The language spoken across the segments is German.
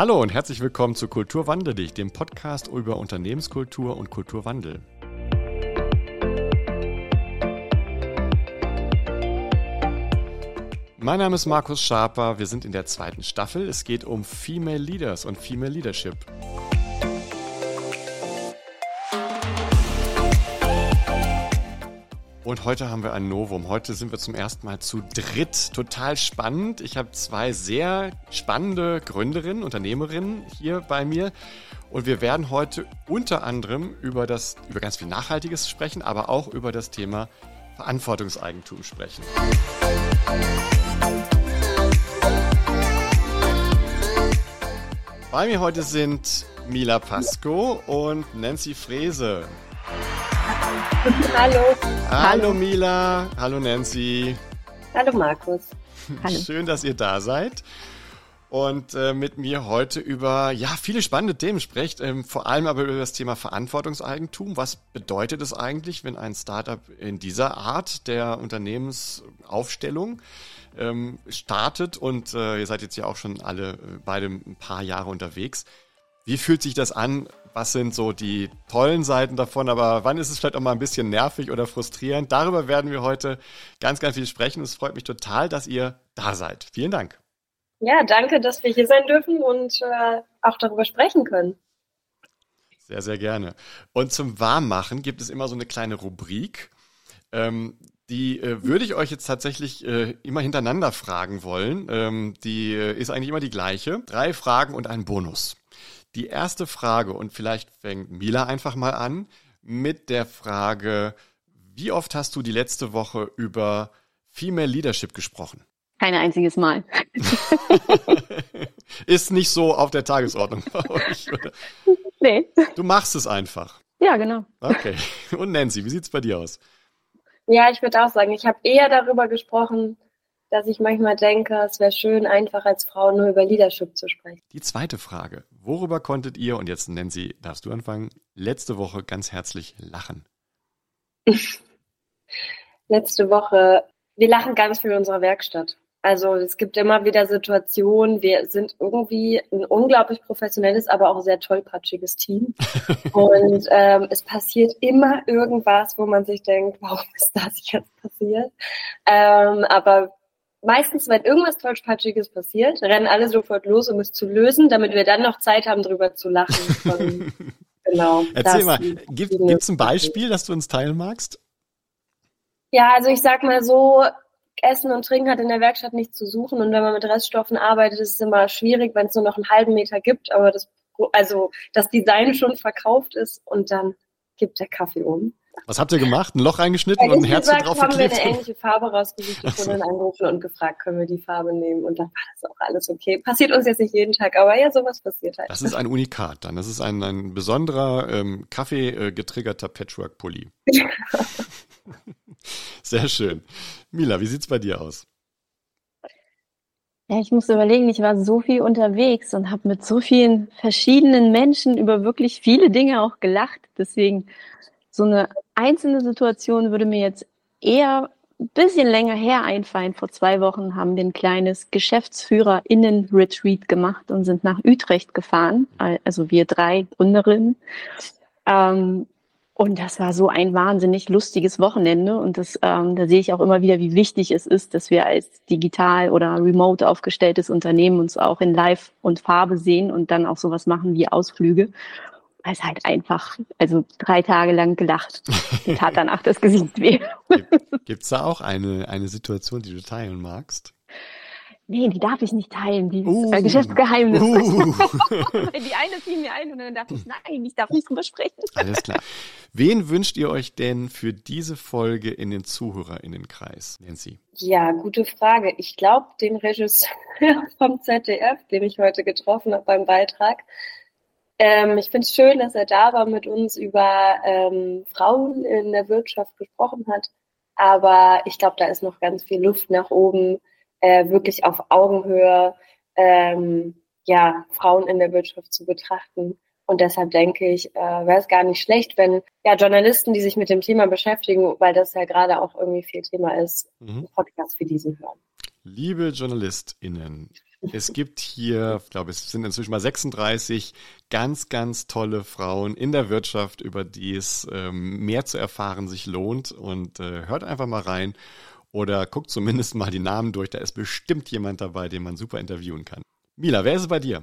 Hallo und herzlich willkommen zu Kulturwandel dich, dem Podcast über Unternehmenskultur und Kulturwandel. Mein Name ist Markus Schaper, wir sind in der zweiten Staffel. Es geht um Female Leaders und Female Leadership. Und heute haben wir ein Novum. Heute sind wir zum ersten Mal zu dritt. Total spannend. Ich habe zwei sehr spannende Gründerinnen, Unternehmerinnen hier bei mir. Und wir werden heute unter anderem über das, über ganz viel Nachhaltiges sprechen, aber auch über das Thema Verantwortungseigentum sprechen. Bei mir heute sind Mila Pasco und Nancy Frese. Hallo. Hallo Mila. Hallo Nancy. Hallo Markus. Hallo. Schön, dass ihr da seid und äh, mit mir heute über ja viele spannende Themen sprecht, ähm, vor allem aber über das Thema Verantwortungseigentum. Was bedeutet es eigentlich, wenn ein Startup in dieser Art der Unternehmensaufstellung ähm, startet und äh, ihr seid jetzt ja auch schon alle äh, beide ein paar Jahre unterwegs. Wie fühlt sich das an? Was sind so die tollen Seiten davon? Aber wann ist es vielleicht auch mal ein bisschen nervig oder frustrierend? Darüber werden wir heute ganz, ganz viel sprechen. Es freut mich total, dass ihr da seid. Vielen Dank. Ja, danke, dass wir hier sein dürfen und äh, auch darüber sprechen können. Sehr, sehr gerne. Und zum Warmmachen gibt es immer so eine kleine Rubrik. Ähm, die äh, würde ich euch jetzt tatsächlich äh, immer hintereinander fragen wollen. Ähm, die äh, ist eigentlich immer die gleiche. Drei Fragen und ein Bonus. Die erste Frage, und vielleicht fängt Mila einfach mal an, mit der Frage, wie oft hast du die letzte Woche über Female Leadership gesprochen? Kein einziges Mal. Ist nicht so auf der Tagesordnung bei euch, oder? Nee. Du machst es einfach. Ja, genau. Okay. Und Nancy, wie sieht es bei dir aus? Ja, ich würde auch sagen, ich habe eher darüber gesprochen, dass ich manchmal denke, es wäre schön, einfach als Frau nur über Leadership zu sprechen. Die zweite Frage. Worüber konntet ihr, und jetzt Nancy, darfst du anfangen, letzte Woche ganz herzlich lachen? letzte Woche, wir lachen ganz viel in unserer Werkstatt. Also es gibt immer wieder Situationen, wir sind irgendwie ein unglaublich professionelles, aber auch sehr tollpatschiges Team. Und ähm, es passiert immer irgendwas, wo man sich denkt, warum ist das jetzt passiert? Ähm, aber meistens, wenn irgendwas Tollpatschiges passiert, rennen alle sofort los, um es zu lösen, damit wir dann noch Zeit haben, drüber zu lachen. Genau. Erzähl mal, gibt es ein Beispiel, das du uns teilen magst? Ja, also ich sag mal so, Essen und Trinken hat in der Werkstatt nichts zu suchen und wenn man mit Reststoffen arbeitet, ist es immer schwierig, wenn es nur noch einen halben Meter gibt, aber das, also das Design schon verkauft ist und dann gibt der Kaffee um. Was habt ihr gemacht? Ein Loch eingeschnitten und ein Herz gesagt, drauf haben geklebt? wir eine ähnliche Farbe rausgesucht und dann angerufen und gefragt, können wir die Farbe nehmen? Und dann war das auch alles okay. Passiert uns jetzt nicht jeden Tag, aber ja, sowas passiert halt. Das ist ein Unikat dann. Das ist ein, ein besonderer ähm, Kaffee äh, getriggerter Patchwork-Pulli. Sehr schön. Mila, wie sieht's bei dir aus? Ja, ich muss überlegen, ich war so viel unterwegs und habe mit so vielen verschiedenen Menschen über wirklich viele Dinge auch gelacht. Deswegen so eine einzelne Situation würde mir jetzt eher ein bisschen länger her einfallen. Vor zwei Wochen haben wir ein kleines GeschäftsführerInnen-Retreat gemacht und sind nach Utrecht gefahren. Also wir drei Gründerinnen. Ähm, und das war so ein wahnsinnig lustiges Wochenende. Und das, ähm, da sehe ich auch immer wieder, wie wichtig es ist, dass wir als digital oder remote aufgestelltes Unternehmen uns auch in Live und Farbe sehen und dann auch sowas machen wie Ausflüge weil es halt einfach, also drei Tage lang gelacht. Mir tat danach das Gesicht weh. Gibt es da auch eine, eine Situation, die du teilen magst? Nee, die darf ich nicht teilen, die uh, äh, Geschäftsgeheimnis. Uh. die eine fiel mir ein und dann dachte ich, nein, ich darf nicht drüber sprechen. Alles klar. Wen wünscht ihr euch denn für diese Folge in den ZuhörerInnenkreis, Nancy? Ja, gute Frage. Ich glaube, den Regisseur vom ZDF, den ich heute getroffen habe beim Beitrag, ähm, ich finde es schön, dass er da war, mit uns über ähm, Frauen in der Wirtschaft gesprochen hat. Aber ich glaube, da ist noch ganz viel Luft nach oben, äh, wirklich auf Augenhöhe ähm, ja, Frauen in der Wirtschaft zu betrachten. Und deshalb denke ich, äh, wäre es gar nicht schlecht, wenn ja Journalisten, die sich mit dem Thema beschäftigen, weil das ja gerade auch irgendwie viel Thema ist, mhm. Podcasts wie diesen hören. Liebe JournalistInnen, Es gibt hier, ich glaube, es sind inzwischen mal 36 ganz, ganz tolle Frauen in der Wirtschaft, über die es ähm, mehr zu erfahren sich lohnt. Und äh, hört einfach mal rein oder guckt zumindest mal die Namen durch. Da ist bestimmt jemand dabei, den man super interviewen kann. Mila, wer ist es bei dir?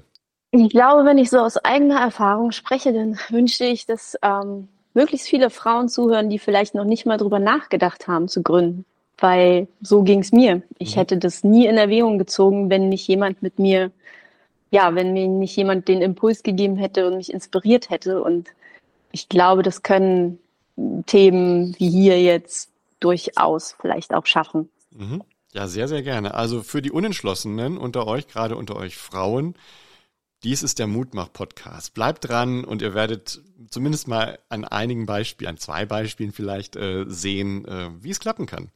Ich glaube, wenn ich so aus eigener Erfahrung spreche, dann wünsche ich, dass ähm, möglichst viele Frauen zuhören, die vielleicht noch nicht mal drüber nachgedacht haben zu gründen. Weil so ging es mir. Ich mhm. hätte das nie in Erwägung gezogen, wenn nicht jemand mit mir, ja, wenn mir nicht jemand den Impuls gegeben hätte und mich inspiriert hätte. Und ich glaube, das können Themen wie hier jetzt durchaus vielleicht auch schaffen. Mhm. Ja, sehr, sehr gerne. Also für die Unentschlossenen unter euch, gerade unter euch Frauen, dies ist der Mutmach-Podcast. Bleibt dran und ihr werdet zumindest mal an einigen Beispielen, an zwei Beispielen vielleicht äh, sehen, äh, wie es klappen kann.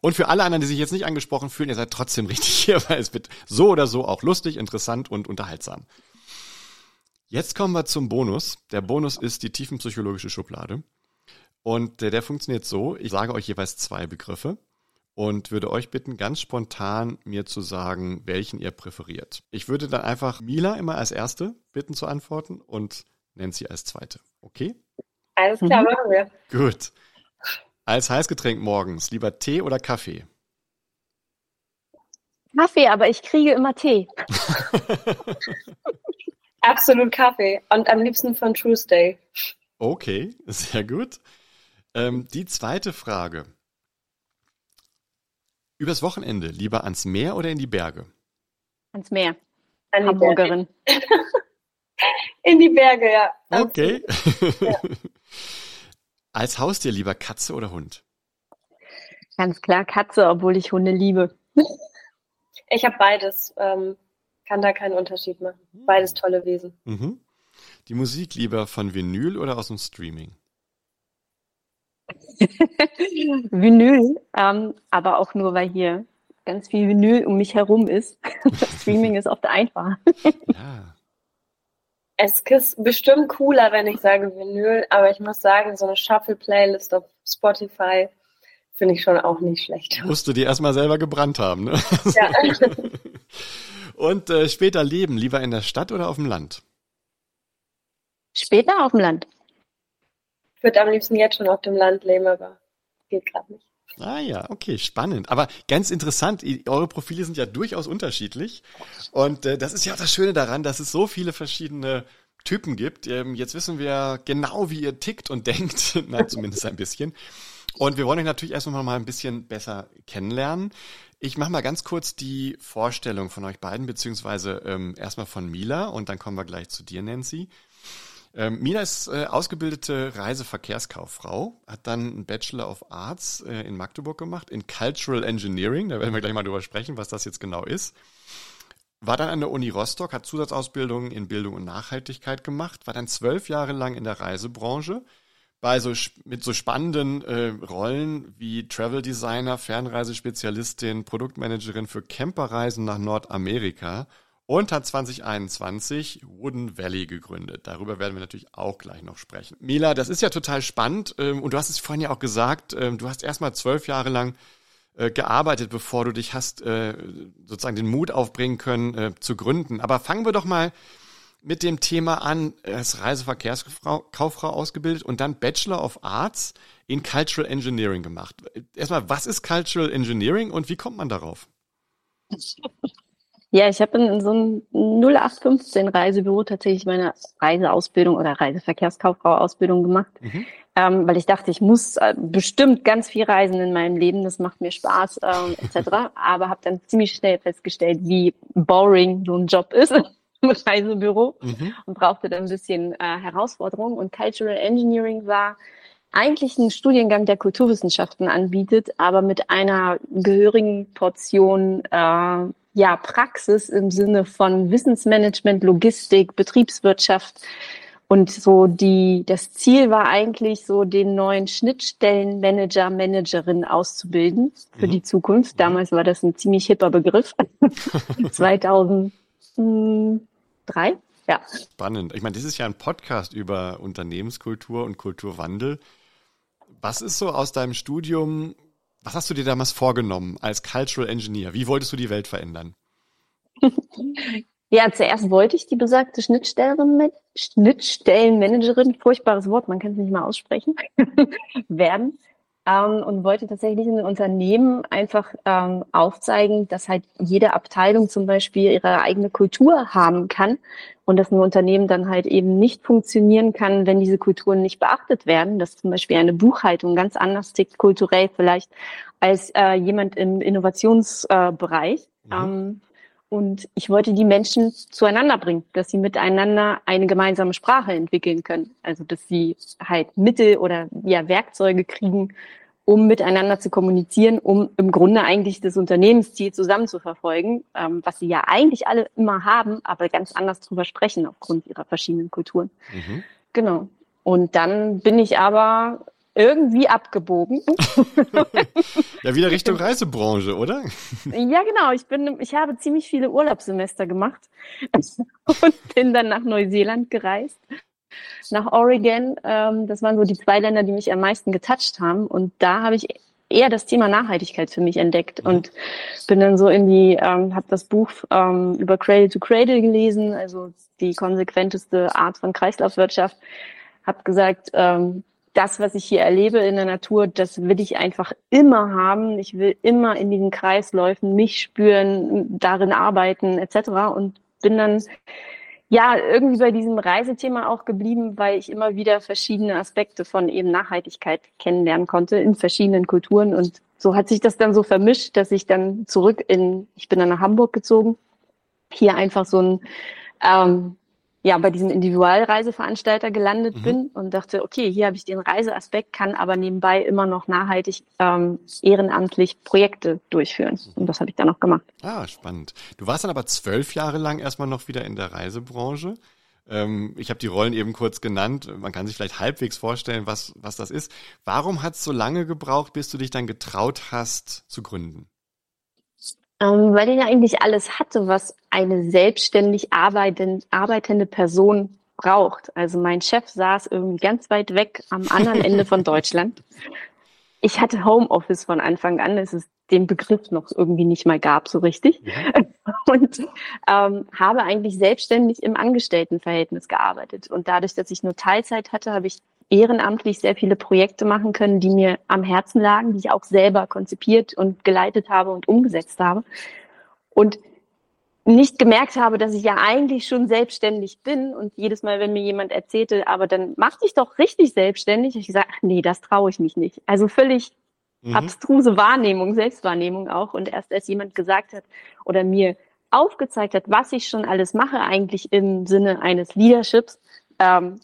Und für alle anderen, die sich jetzt nicht angesprochen fühlen, ihr seid trotzdem richtig hier, weil es wird so oder so auch lustig, interessant und unterhaltsam. Jetzt kommen wir zum Bonus. Der Bonus ist die tiefenpsychologische Schublade. Und der, der funktioniert so, ich sage euch jeweils zwei Begriffe und würde euch bitten, ganz spontan mir zu sagen, welchen ihr präferiert. Ich würde dann einfach Mila immer als erste bitten zu antworten und Nancy als zweite. Okay? Alles klar, mhm. machen wir. Gut. Als Heißgetränk morgens, lieber Tee oder Kaffee? Kaffee, aber ich kriege immer Tee. Absolut Kaffee und am liebsten von Tuesday. Okay, sehr gut. Ähm, die zweite Frage. Übers Wochenende lieber ans Meer oder in die Berge? Ans Meer. An Hamburgerin. in die Berge, ja. Okay. Ja. Als Haustier lieber Katze oder Hund? Ganz klar Katze, obwohl ich Hunde liebe. Ich habe beides. Ähm, kann da keinen Unterschied machen. Beides tolle Wesen. Mhm. Die Musik lieber von Vinyl oder aus dem Streaming? Vinyl, ähm, aber auch nur, weil hier ganz viel Vinyl um mich herum ist. Streaming ist oft einfach. ja. Es ist bestimmt cooler, wenn ich sage Vinyl, aber ich muss sagen, so eine Shuffle-Playlist auf Spotify finde ich schon auch nicht schlecht. Musst du die erstmal selber gebrannt haben, ne? Ja. Und äh, später leben, lieber in der Stadt oder auf dem Land? Später auf dem Land. Ich würde am liebsten jetzt schon auf dem Land leben, aber geht gerade nicht. Ah ja, okay, spannend. Aber ganz interessant, eure Profile sind ja durchaus unterschiedlich. Und äh, das ist ja auch das Schöne daran, dass es so viele verschiedene Typen gibt. Ähm, jetzt wissen wir genau, wie ihr tickt und denkt. Na, zumindest ein bisschen. Und wir wollen euch natürlich erst noch mal ein bisschen besser kennenlernen. Ich mache mal ganz kurz die Vorstellung von euch beiden, beziehungsweise ähm, erstmal von Mila und dann kommen wir gleich zu dir, Nancy. Ähm, Mina ist äh, ausgebildete Reiseverkehrskauffrau, hat dann einen Bachelor of Arts äh, in Magdeburg gemacht, in Cultural Engineering, da werden wir gleich mal drüber sprechen, was das jetzt genau ist. War dann an der Uni Rostock, hat Zusatzausbildungen in Bildung und Nachhaltigkeit gemacht, war dann zwölf Jahre lang in der Reisebranche, bei so, mit so spannenden äh, Rollen wie Travel Designer, Fernreisespezialistin, Produktmanagerin für Camperreisen nach Nordamerika und hat 2021 Wooden Valley gegründet. Darüber werden wir natürlich auch gleich noch sprechen. Mila, das ist ja total spannend ähm, und du hast es vorhin ja auch gesagt, ähm, du hast erstmal zwölf Jahre lang äh, gearbeitet, bevor du dich hast äh, sozusagen den Mut aufbringen können äh, zu gründen. Aber fangen wir doch mal mit dem Thema an, als Reiseverkehrskauffrau ausgebildet und dann Bachelor of Arts in Cultural Engineering gemacht. Erstmal, was ist Cultural Engineering und wie kommt man darauf? Ja, ich habe in so einem 0815 Reisebüro tatsächlich meine Reiseausbildung oder Reiseverkehrskauffrau-Ausbildung gemacht, mhm. ähm, weil ich dachte, ich muss äh, bestimmt ganz viel reisen in meinem Leben, das macht mir Spaß ähm, etc. Aber habe dann ziemlich schnell festgestellt, wie boring so ein Job ist im Reisebüro mhm. und brauchte dann ein bisschen äh, Herausforderung. Und Cultural Engineering war eigentlich ein Studiengang, der Kulturwissenschaften anbietet, aber mit einer gehörigen Portion äh, ja, Praxis im Sinne von Wissensmanagement, Logistik, Betriebswirtschaft. Und so die, das Ziel war eigentlich so den neuen Schnittstellenmanager, Managerin auszubilden für mhm. die Zukunft. Damals war das ein ziemlich hipper Begriff. 2003, ja. Spannend. Ich meine, das ist ja ein Podcast über Unternehmenskultur und Kulturwandel. Was ist so aus deinem Studium was hast du dir damals vorgenommen als Cultural Engineer? Wie wolltest du die Welt verändern? Ja, zuerst wollte ich die besagte Schnittstellenmanagerin, Schnittstellenmanagerin, furchtbares Wort, man kann es nicht mal aussprechen, werden ähm, und wollte tatsächlich in den Unternehmen einfach ähm, aufzeigen, dass halt jede Abteilung zum Beispiel ihre eigene Kultur haben kann und dass ein Unternehmen dann halt eben nicht funktionieren kann, wenn diese Kulturen nicht beachtet werden, dass zum Beispiel eine Buchhaltung ganz anders tickt, kulturell vielleicht, als äh, jemand im Innovationsbereich. Äh, mhm. ähm, und ich wollte die Menschen zueinander bringen, dass sie miteinander eine gemeinsame Sprache entwickeln können. Also, dass sie halt Mittel oder ja, Werkzeuge kriegen, um miteinander zu kommunizieren, um im Grunde eigentlich das Unternehmensziel zusammen zu verfolgen, ähm, was sie ja eigentlich alle immer haben, aber ganz anders drüber sprechen aufgrund ihrer verschiedenen Kulturen. Mhm. Genau. Und dann bin ich aber irgendwie abgebogen. ja, wieder Richtung Reisebranche, oder? ja, genau. Ich bin, ich habe ziemlich viele Urlaubssemester gemacht und bin dann nach Neuseeland gereist, nach Oregon. Ähm, das waren so die zwei Länder, die mich am meisten getoucht haben. Und da habe ich eher das Thema Nachhaltigkeit für mich entdeckt mhm. und bin dann so in die, ähm, habe das Buch ähm, über Cradle to Cradle gelesen, also die konsequenteste Art von Kreislaufwirtschaft. Habe gesagt, ähm, das, was ich hier erlebe in der Natur, das will ich einfach immer haben. Ich will immer in diesen Kreisläufen mich spüren, darin arbeiten etc. Und bin dann ja irgendwie bei diesem Reisethema auch geblieben, weil ich immer wieder verschiedene Aspekte von eben Nachhaltigkeit kennenlernen konnte in verschiedenen Kulturen. Und so hat sich das dann so vermischt, dass ich dann zurück in, ich bin dann nach Hamburg gezogen, hier einfach so ein ähm, ja bei diesem Individualreiseveranstalter gelandet mhm. bin und dachte, okay, hier habe ich den Reiseaspekt, kann aber nebenbei immer noch nachhaltig ähm, ehrenamtlich Projekte durchführen. Und das habe ich dann noch gemacht. Ah, spannend. Du warst dann aber zwölf Jahre lang erstmal noch wieder in der Reisebranche. Ähm, ich habe die Rollen eben kurz genannt. Man kann sich vielleicht halbwegs vorstellen, was, was das ist. Warum hat es so lange gebraucht, bis du dich dann getraut hast zu gründen? Ähm, weil er ja eigentlich alles hatte, was eine selbstständig arbeitend, arbeitende Person braucht. Also mein Chef saß irgendwie ganz weit weg am anderen Ende von Deutschland. Ich hatte Homeoffice von Anfang an, es ist den Begriff noch irgendwie nicht mal gab so richtig. Ja. Und ähm, habe eigentlich selbstständig im Angestelltenverhältnis gearbeitet. Und dadurch, dass ich nur Teilzeit hatte, habe ich ehrenamtlich sehr viele Projekte machen können, die mir am Herzen lagen, die ich auch selber konzipiert und geleitet habe und umgesetzt habe. Und nicht gemerkt habe, dass ich ja eigentlich schon selbstständig bin und jedes Mal, wenn mir jemand erzählte, aber dann mach dich doch richtig selbstständig, ich gesagt, ach nee, das traue ich mich nicht. Also völlig mhm. abstruse Wahrnehmung, Selbstwahrnehmung auch. Und erst als jemand gesagt hat oder mir aufgezeigt hat, was ich schon alles mache, eigentlich im Sinne eines Leaderships, ähm,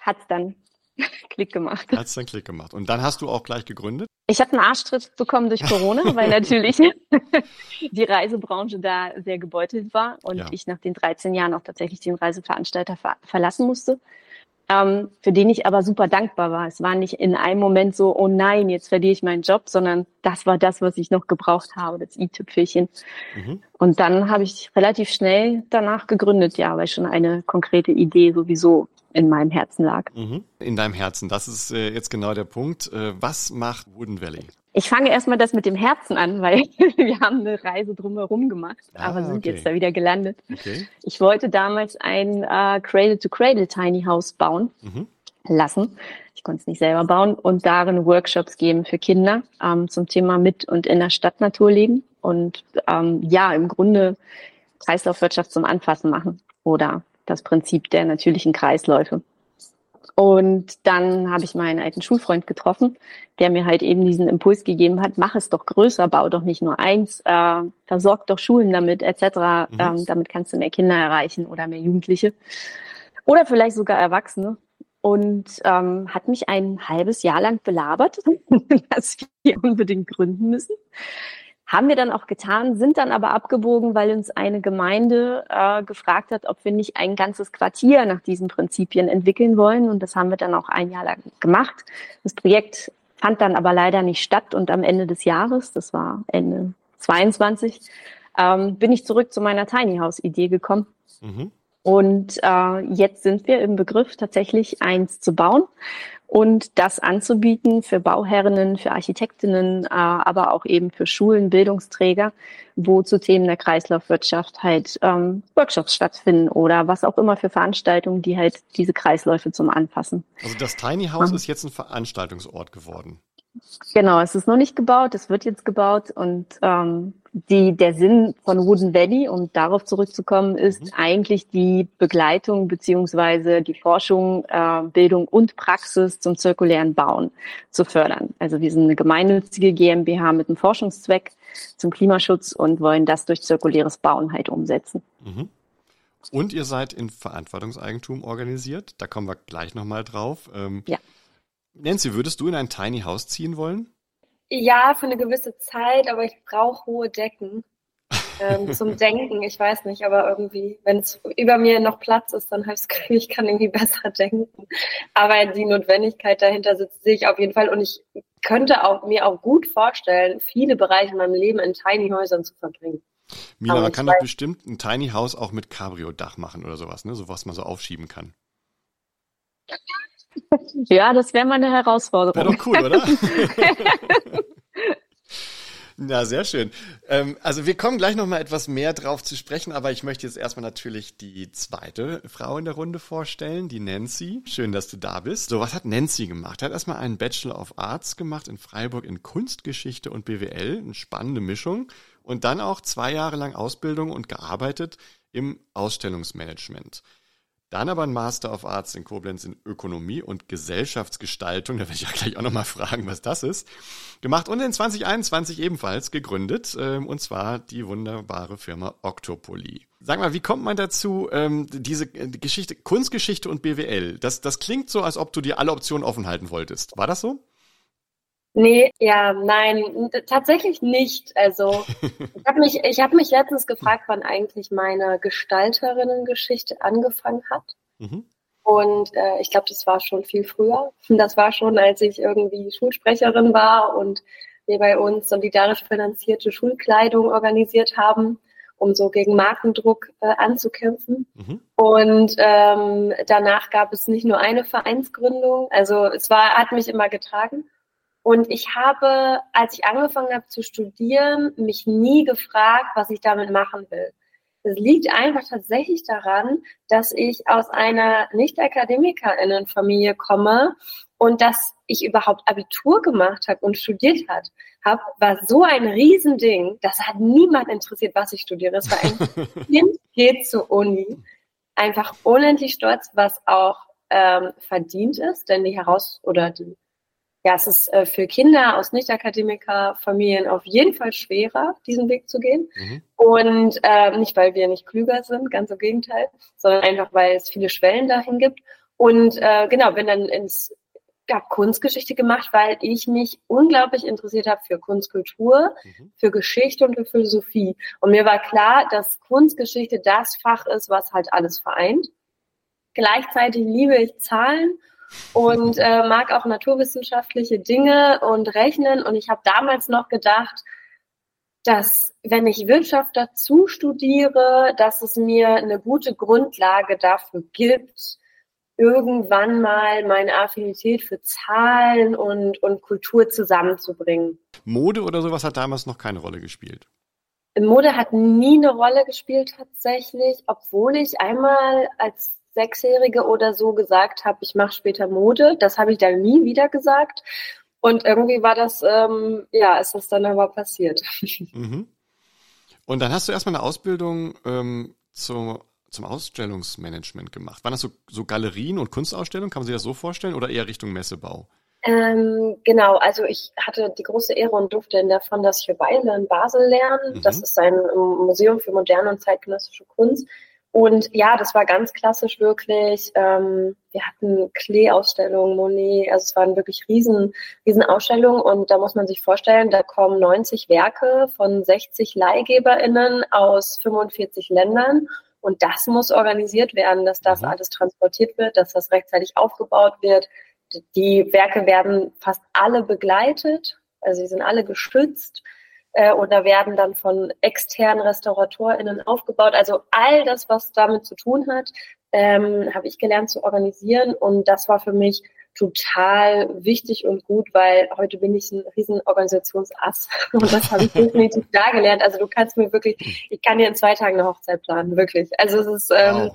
hat es dann Klick gemacht. Hat es dann Klick gemacht. Und dann hast du auch gleich gegründet? Ich habe einen Arschtritt bekommen durch Corona, weil natürlich die Reisebranche da sehr gebeutelt war und ja. ich nach den 13 Jahren auch tatsächlich den Reiseveranstalter ver verlassen musste. Ähm, für den ich aber super dankbar war. Es war nicht in einem Moment so, oh nein, jetzt verliere ich meinen Job, sondern das war das, was ich noch gebraucht habe, das i-Tüpfelchen. Mhm. Und dann habe ich relativ schnell danach gegründet, ja, weil schon eine konkrete Idee sowieso in meinem Herzen lag. Mhm. In deinem Herzen, das ist äh, jetzt genau der Punkt. Äh, was macht Wooden Valley? Ich fange erstmal das mit dem Herzen an, weil wir haben eine Reise drumherum gemacht, ah, aber sind okay. jetzt da wieder gelandet. Okay. Ich wollte damals ein äh, Cradle-to-Cradle Tiny House bauen mhm. lassen. Ich konnte es nicht selber bauen und darin Workshops geben für Kinder ähm, zum Thema mit und in der Stadtnatur leben und ähm, ja, im Grunde Kreislaufwirtschaft zum Anfassen machen oder das Prinzip der natürlichen Kreisläufe. Und dann habe ich meinen alten Schulfreund getroffen, der mir halt eben diesen Impuls gegeben hat, mach es doch größer, bau doch nicht nur eins, äh, versorg doch Schulen damit, etc. Mhm. Ähm, damit kannst du mehr Kinder erreichen oder mehr Jugendliche. Oder vielleicht sogar Erwachsene. Und ähm, hat mich ein halbes Jahr lang belabert, dass wir unbedingt gründen müssen. Haben wir dann auch getan, sind dann aber abgebogen, weil uns eine Gemeinde äh, gefragt hat, ob wir nicht ein ganzes Quartier nach diesen Prinzipien entwickeln wollen. Und das haben wir dann auch ein Jahr lang gemacht. Das Projekt fand dann aber leider nicht statt und am Ende des Jahres, das war Ende 22, ähm, bin ich zurück zu meiner Tiny House Idee gekommen. Mhm. Und äh, jetzt sind wir im Begriff, tatsächlich eins zu bauen. Und das anzubieten für Bauherrinnen, für Architektinnen, äh, aber auch eben für Schulen, Bildungsträger, wo zu Themen der Kreislaufwirtschaft halt ähm, Workshops stattfinden oder was auch immer für Veranstaltungen, die halt diese Kreisläufe zum Anfassen. Also das Tiny House ähm. ist jetzt ein Veranstaltungsort geworden. Genau, es ist noch nicht gebaut, es wird jetzt gebaut und ähm, die, der Sinn von Wooden Valley, um darauf zurückzukommen, ist mhm. eigentlich die Begleitung beziehungsweise die Forschung, äh, Bildung und Praxis zum zirkulären Bauen zu fördern. Also wir sind eine gemeinnützige GmbH mit einem Forschungszweck zum Klimaschutz und wollen das durch zirkuläres Bauen halt umsetzen. Mhm. Und ihr seid in Verantwortungseigentum organisiert. Da kommen wir gleich nochmal drauf. Ähm, ja. Nancy, würdest du in ein Tiny House ziehen wollen? Ja, für eine gewisse Zeit, aber ich brauche hohe Decken ähm, zum Denken. Ich weiß nicht, aber irgendwie, wenn es über mir noch Platz ist, dann habe ich das Gefühl, ich kann irgendwie besser denken. Aber die Notwendigkeit dahinter sitzt, sehe ich auf jeden Fall. Und ich könnte auch, mir auch gut vorstellen, viele Bereiche in meinem Leben in Tiny Häusern zu verbringen. Mila, man kann doch bestimmt ein Tiny House auch mit Cabrio-Dach machen oder sowas, ne? So was man so aufschieben kann. Ja, das wäre mal eine Herausforderung. Wäre doch cool, oder? Ja, sehr schön. Ähm, also wir kommen gleich noch mal etwas mehr drauf zu sprechen, aber ich möchte jetzt erstmal natürlich die zweite Frau in der Runde vorstellen, die Nancy. Schön, dass du da bist. So, was hat Nancy gemacht? Hat erstmal einen Bachelor of Arts gemacht in Freiburg in Kunstgeschichte und BWL, eine spannende Mischung. Und dann auch zwei Jahre lang Ausbildung und gearbeitet im Ausstellungsmanagement. Dann aber ein Master of Arts in Koblenz in Ökonomie und Gesellschaftsgestaltung. Da werde ich ja gleich auch nochmal fragen, was das ist. Gemacht und in 2021 ebenfalls gegründet. Ähm, und zwar die wunderbare Firma Octopoly. Sag mal, wie kommt man dazu, ähm, diese äh, Geschichte, Kunstgeschichte und BWL? Das, das klingt so, als ob du dir alle Optionen offen halten wolltest. War das so? Nee, ja, nein, tatsächlich nicht. Also ich habe mich, ich habe mich letztens gefragt, wann eigentlich meine Gestalterinnen-Geschichte angefangen hat. Mhm. Und äh, ich glaube, das war schon viel früher. Das war schon, als ich irgendwie Schulsprecherin war und wir bei uns solidarisch finanzierte Schulkleidung organisiert haben, um so gegen Markendruck äh, anzukämpfen. Mhm. Und ähm, danach gab es nicht nur eine Vereinsgründung. Also es war, hat mich immer getragen. Und ich habe, als ich angefangen habe zu studieren, mich nie gefragt, was ich damit machen will. Es liegt einfach tatsächlich daran, dass ich aus einer Nicht-AkademikerInnen-Familie komme und dass ich überhaupt Abitur gemacht habe und studiert hat, habe, war so ein Riesending, das hat niemand interessiert, was ich studiere. Es war ein Kind geht zur Uni, einfach unendlich stolz, was auch ähm, verdient ist, denn die Heraus- oder die ja, es ist äh, für Kinder aus Nicht-Akademiker-Familien auf jeden Fall schwerer, diesen Weg zu gehen. Mhm. Und äh, nicht, weil wir nicht klüger sind, ganz im Gegenteil, sondern einfach, weil es viele Schwellen dahin gibt. Und äh, genau, bin dann ins ja, Kunstgeschichte gemacht, weil ich mich unglaublich interessiert habe für Kunstkultur, mhm. für Geschichte und für Philosophie. Und mir war klar, dass Kunstgeschichte das Fach ist, was halt alles vereint. Gleichzeitig liebe ich Zahlen und äh, mag auch naturwissenschaftliche Dinge und Rechnen. Und ich habe damals noch gedacht, dass wenn ich Wirtschaft dazu studiere, dass es mir eine gute Grundlage dafür gibt, irgendwann mal meine Affinität für Zahlen und, und Kultur zusammenzubringen. Mode oder sowas hat damals noch keine Rolle gespielt. Mode hat nie eine Rolle gespielt tatsächlich, obwohl ich einmal als Sechsjährige oder so gesagt habe, ich mache später Mode. Das habe ich dann nie wieder gesagt. Und irgendwie war das, ähm, ja, ist das dann aber passiert. Mhm. Und dann hast du erstmal eine Ausbildung ähm, zu, zum Ausstellungsmanagement gemacht. Waren das so, so Galerien und Kunstausstellungen? Kann man sich das so vorstellen oder eher Richtung Messebau? Ähm, genau, also ich hatte die große Ehre und durfte in der Fondation Weile in Basel lernen. Mhm. Das ist ein Museum für moderne und zeitgenössische Kunst. Und ja, das war ganz klassisch wirklich. Ähm, wir hatten Klee-Ausstellungen, Monet, also es waren wirklich riesen, riesen Ausstellungen und da muss man sich vorstellen, da kommen 90 Werke von 60 LeihgeberInnen aus 45 Ländern und das muss organisiert werden, dass das mhm. alles transportiert wird, dass das rechtzeitig aufgebaut wird. Die Werke werden fast alle begleitet, also sie sind alle geschützt äh, oder werden dann von externen RestauratorInnen aufgebaut. Also all das, was damit zu tun hat, ähm, habe ich gelernt zu organisieren und das war für mich total wichtig und gut, weil heute bin ich ein riesen Organisationsass und das habe ich definitiv da gelernt. Also du kannst mir wirklich, ich kann dir in zwei Tagen eine Hochzeit planen, wirklich. Also es ist ähm,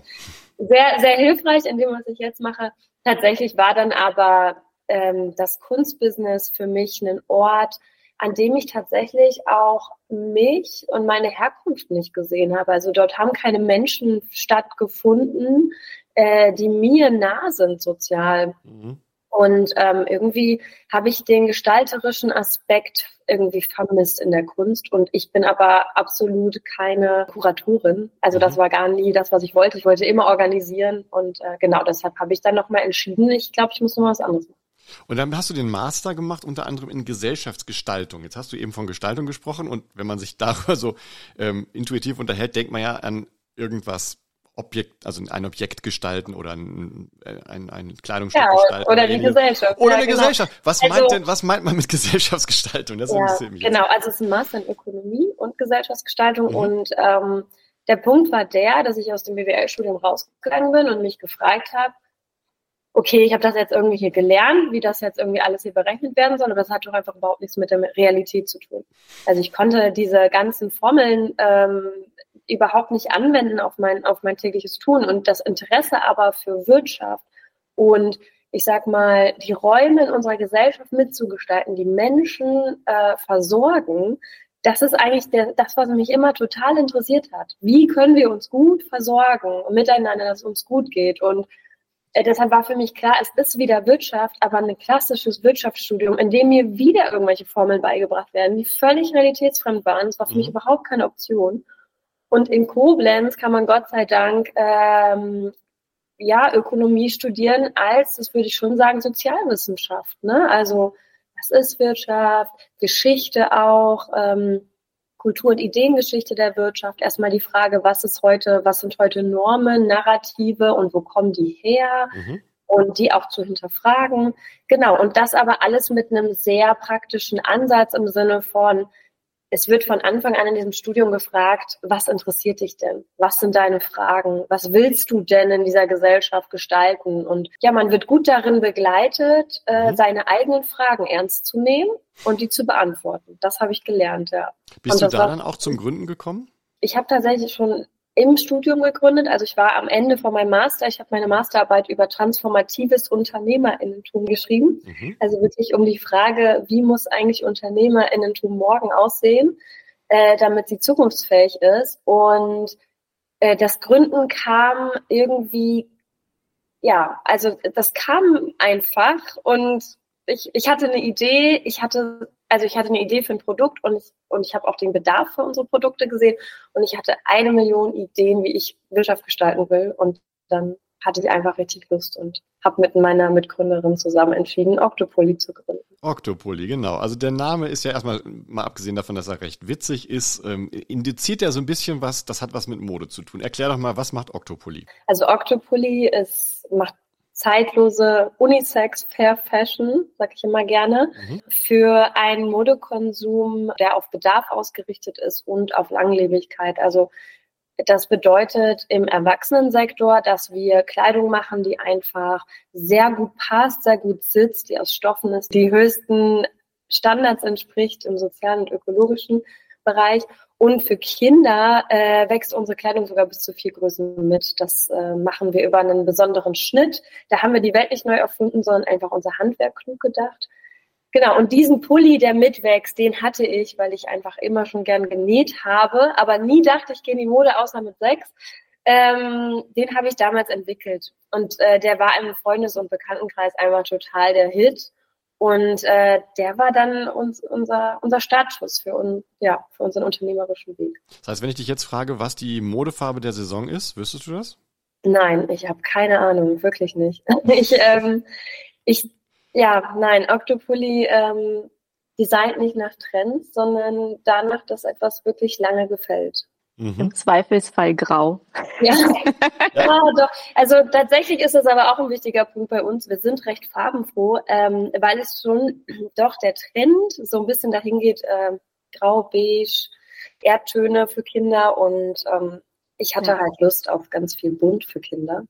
sehr, sehr hilfreich in dem, was ich jetzt mache. Tatsächlich war dann aber ähm, das Kunstbusiness für mich ein Ort, an dem ich tatsächlich auch mich und meine Herkunft nicht gesehen habe. Also dort haben keine Menschen stattgefunden, äh, die mir nah sind sozial. Mhm. Und ähm, irgendwie habe ich den gestalterischen Aspekt irgendwie vermisst in der Kunst. Und ich bin aber absolut keine Kuratorin. Also das mhm. war gar nie das, was ich wollte. Ich wollte immer organisieren. Und äh, genau deshalb habe ich dann nochmal entschieden, ich glaube, ich muss noch was anderes machen. Und dann hast du den Master gemacht, unter anderem in Gesellschaftsgestaltung. Jetzt hast du eben von Gestaltung gesprochen und wenn man sich darüber so ähm, intuitiv unterhält, denkt man ja an irgendwas Objekt, also ein Objekt gestalten oder ein, ein, ein Kleidungsstück ja, gestalten. Oder die Gesellschaft. Oder ja, eine genau. Gesellschaft. Was also, meint denn, was meint man mit Gesellschaftsgestaltung? Das ja, genau, also es ist ein Master in Ökonomie und Gesellschaftsgestaltung mhm. und ähm, der Punkt war der, dass ich aus dem BWL-Studium rausgegangen bin und mich gefragt habe, okay, ich habe das jetzt irgendwie hier gelernt, wie das jetzt irgendwie alles hier berechnet werden soll, aber das hat doch einfach überhaupt nichts mit der Realität zu tun. Also ich konnte diese ganzen Formeln ähm, überhaupt nicht anwenden auf mein, auf mein tägliches Tun und das Interesse aber für Wirtschaft und ich sag mal, die Räume in unserer Gesellschaft mitzugestalten, die Menschen äh, versorgen, das ist eigentlich der, das, was mich immer total interessiert hat. Wie können wir uns gut versorgen und miteinander, dass es uns gut geht? Und deshalb war für mich klar, es ist wieder Wirtschaft, aber ein klassisches Wirtschaftsstudium, in dem mir wieder irgendwelche Formeln beigebracht werden, die völlig realitätsfremd waren. Das war für mhm. mich überhaupt keine Option. Und in Koblenz kann man Gott sei Dank ähm, ja Ökonomie studieren als, das würde ich schon sagen, Sozialwissenschaft. Ne? Also was ist Wirtschaft, Geschichte auch. Ähm, Kultur- und Ideengeschichte der Wirtschaft. Erstmal die Frage, was ist heute, was sind heute Normen, Narrative und wo kommen die her? Mhm. Und die auch zu hinterfragen. Genau. Und das aber alles mit einem sehr praktischen Ansatz im Sinne von, es wird von Anfang an in diesem Studium gefragt, was interessiert dich denn? Was sind deine Fragen? Was willst du denn in dieser Gesellschaft gestalten? Und ja, man wird gut darin begleitet, äh, mhm. seine eigenen Fragen ernst zu nehmen und die zu beantworten. Das habe ich gelernt, ja. Bist du da dann auch zum Gründen gekommen? Ich habe tatsächlich schon im Studium gegründet. Also ich war am Ende von meinem Master. Ich habe meine Masterarbeit über transformatives Unternehmerinnentum geschrieben. Mhm. Also wirklich um die Frage, wie muss eigentlich Unternehmerinnentum morgen aussehen, äh, damit sie zukunftsfähig ist. Und äh, das Gründen kam irgendwie, ja, also das kam einfach und ich, ich hatte eine Idee, ich hatte also ich hatte eine Idee für ein Produkt und ich, und ich habe auch den Bedarf für unsere Produkte gesehen und ich hatte eine Million Ideen, wie ich Wirtschaft gestalten will und dann hatte ich einfach richtig Lust und habe mit meiner Mitgründerin zusammen entschieden, Octopoly zu gründen. Octopoly, genau. Also der Name ist ja erstmal, mal abgesehen davon, dass er recht witzig ist, ähm, indiziert ja so ein bisschen was, das hat was mit Mode zu tun. Erklär doch mal, was macht Octopoly? Also Octopoly ist, macht zeitlose Unisex Fair Fashion, sag ich immer gerne, mhm. für einen Modekonsum, der auf Bedarf ausgerichtet ist und auf Langlebigkeit. Also das bedeutet im Erwachsenensektor, dass wir Kleidung machen, die einfach sehr gut passt, sehr gut sitzt, die aus Stoffen ist, die höchsten Standards entspricht im sozialen und ökologischen Bereich und für Kinder äh, wächst unsere Kleidung sogar bis zu vier Größen mit. Das äh, machen wir über einen besonderen Schnitt. Da haben wir die Welt nicht neu erfunden, sondern einfach unser Handwerk klug gedacht. Genau, und diesen Pulli, der mitwächst, den hatte ich, weil ich einfach immer schon gern genäht habe, aber nie dachte, ich gehe in die Mode, außer mit sechs. Ähm, den habe ich damals entwickelt. Und äh, der war im Freundes- und Bekanntenkreis einmal total der Hit. Und äh, der war dann uns, unser, unser Startschuss für, un, ja, für unseren unternehmerischen Weg. Das heißt, wenn ich dich jetzt frage, was die Modefarbe der Saison ist, wüsstest du das? Nein, ich habe keine Ahnung, wirklich nicht. ich, ähm, ich, ja, nein, Octopoly ähm, designt nicht nach Trends, sondern danach, dass etwas wirklich lange gefällt. Mhm. Im Zweifelsfall grau. Ja. ja, doch. Also tatsächlich ist es aber auch ein wichtiger Punkt bei uns. Wir sind recht farbenfroh, ähm, weil es schon doch der Trend so ein bisschen dahin geht, äh, grau, beige, Erdtöne für Kinder und ähm, ich hatte ja. halt Lust auf ganz viel Bunt für Kinder.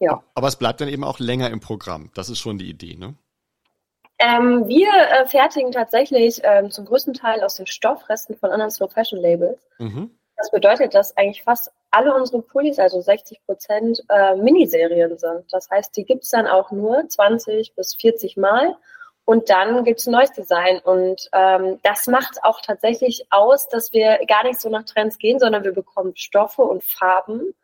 Ja. Aber es bleibt dann eben auch länger im Programm. Das ist schon die Idee, ne? Ähm, wir äh, fertigen tatsächlich ähm, zum größten Teil aus den Stoffresten von anderen Slow Fashion Labels. Mhm. Das bedeutet, dass eigentlich fast alle unsere Pullis, also 60 Prozent, äh, Miniserien sind. Das heißt, die gibt's dann auch nur 20 bis 40 Mal und dann gibt's ein neues Design. Und ähm, das macht auch tatsächlich aus, dass wir gar nicht so nach Trends gehen, sondern wir bekommen Stoffe und Farben.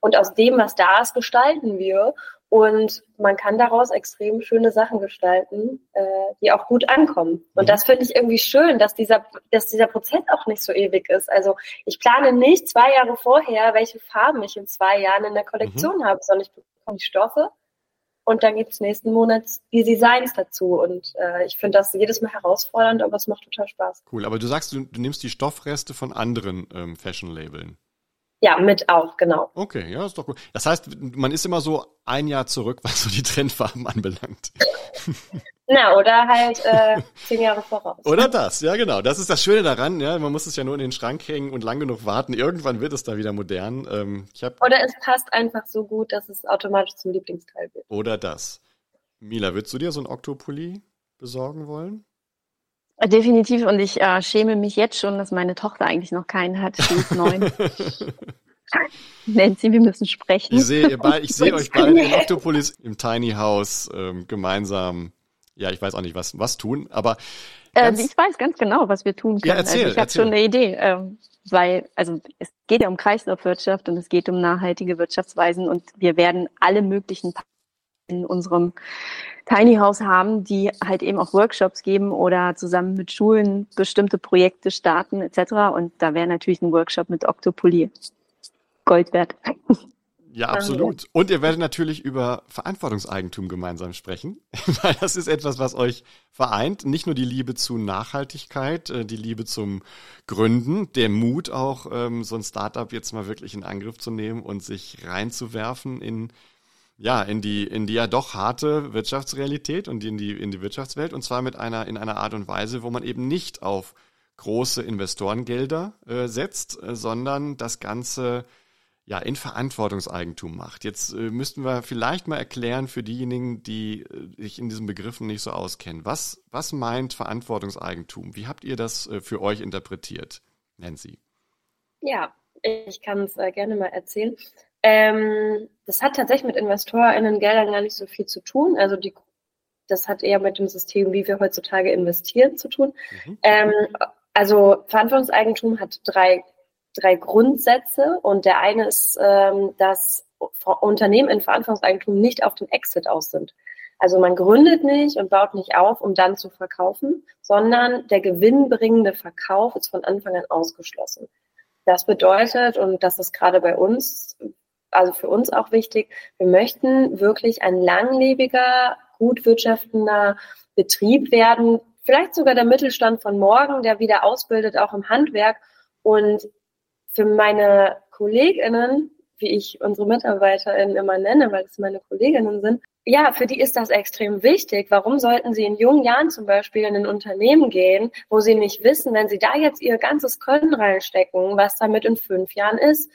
Und aus dem, was da ist, gestalten wir. Und man kann daraus extrem schöne Sachen gestalten, äh, die auch gut ankommen. Und mhm. das finde ich irgendwie schön, dass dieser, dass dieser Prozess auch nicht so ewig ist. Also ich plane nicht zwei Jahre vorher, welche Farben ich in zwei Jahren in der Kollektion mhm. habe, sondern ich bekomme die Stoffe und dann gibt es nächsten Monat die Designs dazu. Und äh, ich finde das jedes Mal herausfordernd, aber es macht total Spaß. Cool, aber du sagst, du, du nimmst die Stoffreste von anderen ähm, Fashion-Labeln. Ja, mit auch, genau. Okay, ja, ist doch gut. Das heißt, man ist immer so ein Jahr zurück, was so die Trendfarben anbelangt. Na, oder halt äh, zehn Jahre voraus. Oder das, ja genau. Das ist das Schöne daran, ja. Man muss es ja nur in den Schrank hängen und lang genug warten. Irgendwann wird es da wieder modern. Ähm, oder es passt einfach so gut, dass es automatisch zum Lieblingsteil wird. Oder das. Mila, würdest du dir so ein Octopulli besorgen wollen? Definitiv und ich äh, schäme mich jetzt schon, dass meine Tochter eigentlich noch keinen hat. Sie ist neun. Nancy, wir müssen sprechen. Ich sehe seh euch beide in Octopolis im Tiny House ähm, gemeinsam, ja, ich weiß auch nicht, was, was tun, aber. Äh, ich weiß ganz genau, was wir tun können. Ja, erzähl, also ich habe schon eine Idee, ähm, weil, also es geht ja um Kreislaufwirtschaft und es geht um nachhaltige Wirtschaftsweisen und wir werden alle möglichen in unserem Tiny House haben, die halt eben auch Workshops geben oder zusammen mit Schulen bestimmte Projekte starten etc. Und da wäre natürlich ein Workshop mit Octopoly Gold wert. Ja, absolut. Und ihr werdet natürlich über Verantwortungseigentum gemeinsam sprechen, weil das ist etwas, was euch vereint. Nicht nur die Liebe zu Nachhaltigkeit, äh, die Liebe zum Gründen, der Mut auch, ähm, so ein Startup jetzt mal wirklich in Angriff zu nehmen und sich reinzuwerfen in ja, in die, in die ja doch harte Wirtschaftsrealität und in die, in die Wirtschaftswelt und zwar mit einer, in einer Art und Weise, wo man eben nicht auf große Investorengelder äh, setzt, äh, sondern das Ganze ja in Verantwortungseigentum macht. Jetzt äh, müssten wir vielleicht mal erklären für diejenigen, die äh, sich in diesen Begriffen nicht so auskennen. Was, was meint Verantwortungseigentum? Wie habt ihr das äh, für euch interpretiert, Nancy? Ja, ich kann es äh, gerne mal erzählen. Ähm, das hat tatsächlich mit InvestorInnen-Geldern gar nicht so viel zu tun. Also die, das hat eher mit dem System, wie wir heutzutage investieren, zu tun. Mhm. Ähm, also Verantwortungseigentum hat drei, drei Grundsätze und der eine ist, ähm, dass Unternehmen in Verantwortungseigentum nicht auf den Exit aus sind. Also man gründet nicht und baut nicht auf, um dann zu verkaufen, sondern der gewinnbringende Verkauf ist von Anfang an ausgeschlossen. Das bedeutet, und das ist gerade bei uns also für uns auch wichtig, wir möchten wirklich ein langlebiger, gut wirtschaftender Betrieb werden, vielleicht sogar der Mittelstand von morgen, der wieder ausbildet, auch im Handwerk. Und für meine KollegInnen, wie ich unsere MitarbeiterInnen immer nenne, weil es meine Kolleginnen sind, ja, für die ist das extrem wichtig. Warum sollten sie in jungen Jahren zum Beispiel in ein Unternehmen gehen, wo sie nicht wissen, wenn sie da jetzt ihr ganzes Können reinstecken, was damit in fünf Jahren ist?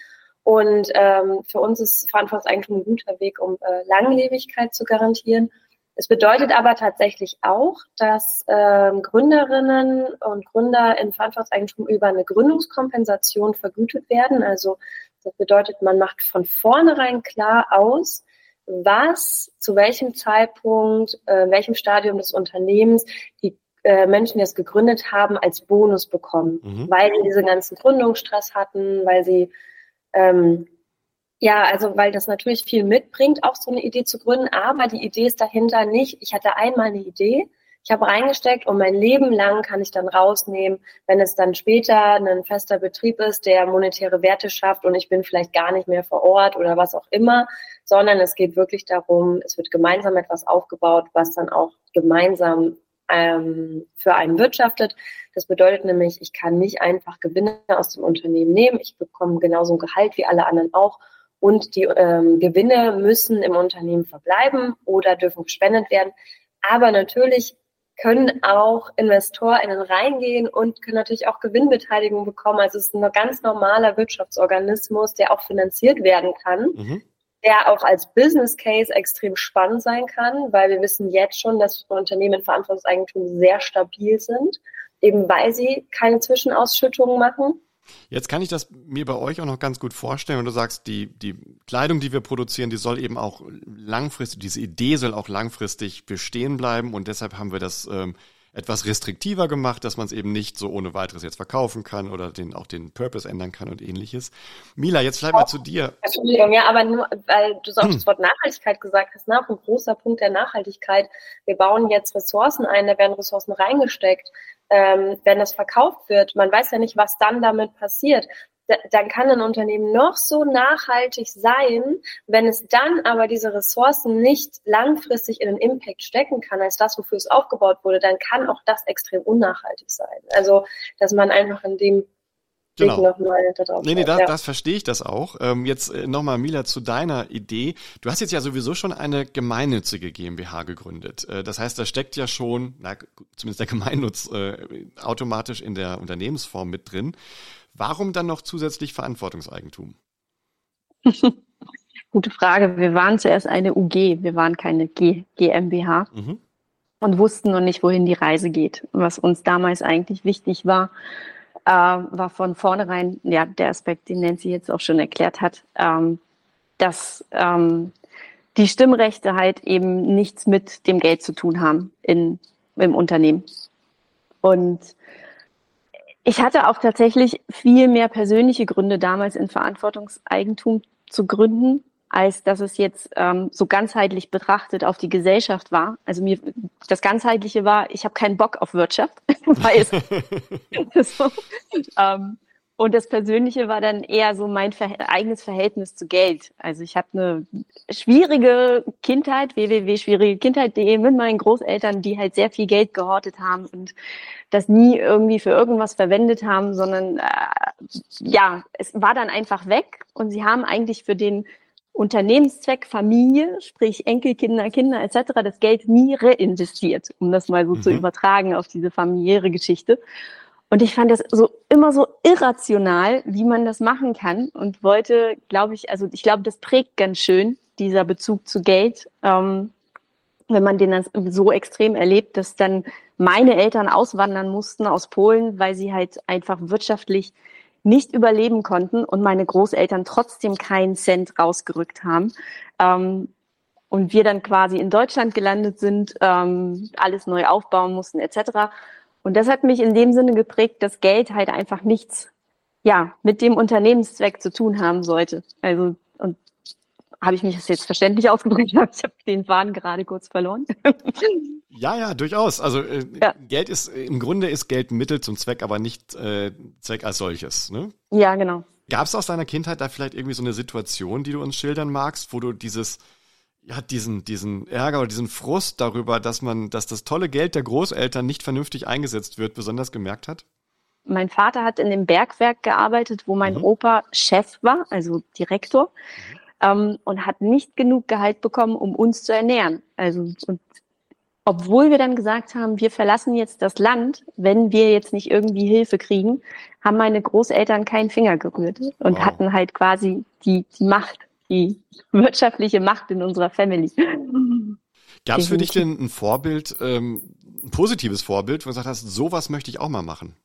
Und ähm, für uns ist Verantwortungseigentum ein guter Weg, um äh, Langlebigkeit zu garantieren. Es bedeutet aber tatsächlich auch, dass ähm, Gründerinnen und Gründer in Verantwortungseigentum über eine Gründungskompensation vergütet werden. Also das bedeutet, man macht von vornherein klar aus, was zu welchem Zeitpunkt, äh, welchem Stadium des Unternehmens die äh, Menschen, die es gegründet haben, als Bonus bekommen, mhm. weil sie diesen ganzen Gründungsstress hatten, weil sie ähm, ja, also weil das natürlich viel mitbringt, auch so eine Idee zu gründen, aber die Idee ist dahinter nicht, ich hatte einmal eine Idee, ich habe reingesteckt und mein Leben lang kann ich dann rausnehmen, wenn es dann später ein fester Betrieb ist, der monetäre Werte schafft und ich bin vielleicht gar nicht mehr vor Ort oder was auch immer, sondern es geht wirklich darum, es wird gemeinsam etwas aufgebaut, was dann auch gemeinsam ähm, für einen wirtschaftet. Das bedeutet nämlich, ich kann nicht einfach Gewinne aus dem Unternehmen nehmen. Ich bekomme genauso ein Gehalt wie alle anderen auch. Und die ähm, Gewinne müssen im Unternehmen verbleiben oder dürfen gespendet werden. Aber natürlich können auch InvestorInnen reingehen und können natürlich auch Gewinnbeteiligung bekommen. Also es ist ein ganz normaler Wirtschaftsorganismus, der auch finanziert werden kann. Mhm der auch als Business Case extrem spannend sein kann, weil wir wissen jetzt schon, dass Unternehmen in Verantwortungseigentum sehr stabil sind, eben weil sie keine Zwischenausschüttungen machen. Jetzt kann ich das mir bei euch auch noch ganz gut vorstellen, wenn du sagst, die, die Kleidung, die wir produzieren, die soll eben auch langfristig, diese Idee soll auch langfristig bestehen bleiben und deshalb haben wir das ähm, etwas restriktiver gemacht, dass man es eben nicht so ohne weiteres jetzt verkaufen kann oder den, auch den Purpose ändern kann und ähnliches. Mila, jetzt vielleicht mal zu dir. Entschuldigung, ja, aber nur, weil du so auch hm. das Wort Nachhaltigkeit gesagt hast, ne? auch ein großer Punkt der Nachhaltigkeit. Wir bauen jetzt Ressourcen ein, da werden Ressourcen reingesteckt. Ähm, wenn das verkauft wird, man weiß ja nicht, was dann damit passiert dann kann ein Unternehmen noch so nachhaltig sein, wenn es dann aber diese Ressourcen nicht langfristig in den Impact stecken kann, als das, wofür es aufgebaut wurde, dann kann auch das extrem unnachhaltig sein. Also, dass man einfach in dem Genau. Nochmal nee, nee, da, ja. das verstehe ich das auch. Ähm, jetzt äh, nochmal, Mila, zu deiner Idee. Du hast jetzt ja sowieso schon eine gemeinnützige GmbH gegründet. Äh, das heißt, da steckt ja schon, na, zumindest der Gemeinnutz, äh, automatisch in der Unternehmensform mit drin. Warum dann noch zusätzlich Verantwortungseigentum? Gute Frage. Wir waren zuerst eine UG, wir waren keine G GmbH mhm. und wussten noch nicht, wohin die Reise geht. Was uns damals eigentlich wichtig war, äh, war von vornherein ja der Aspekt, den Nancy jetzt auch schon erklärt hat, ähm, dass ähm, die Stimmrechte halt eben nichts mit dem Geld zu tun haben in, im Unternehmen. Und ich hatte auch tatsächlich viel mehr persönliche Gründe damals in Verantwortungseigentum zu gründen, als dass es jetzt ähm, so ganzheitlich betrachtet auf die Gesellschaft war. Also mir das ganzheitliche war, ich habe keinen Bock auf Wirtschaft, weil es so, ähm, und das Persönliche war dann eher so mein Ver eigenes Verhältnis zu Geld. Also ich habe eine schwierige Kindheit, www.schwierigekindheit.de mit meinen Großeltern, die halt sehr viel Geld gehortet haben und das nie irgendwie für irgendwas verwendet haben, sondern äh, ja, es war dann einfach weg und sie haben eigentlich für den Unternehmenszweck Familie, sprich Enkelkinder, Kinder etc., das Geld nie reinvestiert, um das mal so mhm. zu übertragen auf diese familiäre Geschichte. Und ich fand das so immer so irrational, wie man das machen kann und wollte, glaube ich, also ich glaube, das prägt ganz schön dieser Bezug zu Geld, ähm, wenn man den dann so extrem erlebt, dass dann meine Eltern auswandern mussten aus Polen, weil sie halt einfach wirtschaftlich nicht überleben konnten und meine Großeltern trotzdem keinen Cent rausgerückt haben. Ähm, und wir dann quasi in Deutschland gelandet sind, ähm, alles neu aufbauen mussten etc. Und das hat mich in dem Sinne geprägt, dass Geld halt einfach nichts, ja, mit dem Unternehmenszweck zu tun haben sollte. Also, habe ich mich das jetzt verständlich ausgedrückt? Ich habe den Faden gerade kurz verloren. Ja, ja, durchaus. Also äh, ja. Geld ist im Grunde ist Geld Mittel zum Zweck, aber nicht äh, Zweck als solches. Ne? Ja, genau. Gab es aus deiner Kindheit da vielleicht irgendwie so eine Situation, die du uns schildern magst, wo du dieses ja, diesen, diesen Ärger oder diesen Frust darüber, dass man, dass das tolle Geld der Großeltern nicht vernünftig eingesetzt wird, besonders gemerkt hat? Mein Vater hat in dem Bergwerk gearbeitet, wo mein mhm. Opa Chef war, also Direktor, mhm. Ähm, und hat nicht genug Gehalt bekommen, um uns zu ernähren. Also, und obwohl wir dann gesagt haben, wir verlassen jetzt das Land, wenn wir jetzt nicht irgendwie Hilfe kriegen, haben meine Großeltern keinen Finger gerührt und wow. hatten halt quasi die, die Macht die wirtschaftliche Macht in unserer Family. Gab es für dich denn ein Vorbild, ähm, ein positives Vorbild, wo du gesagt hast, sowas möchte ich auch mal machen?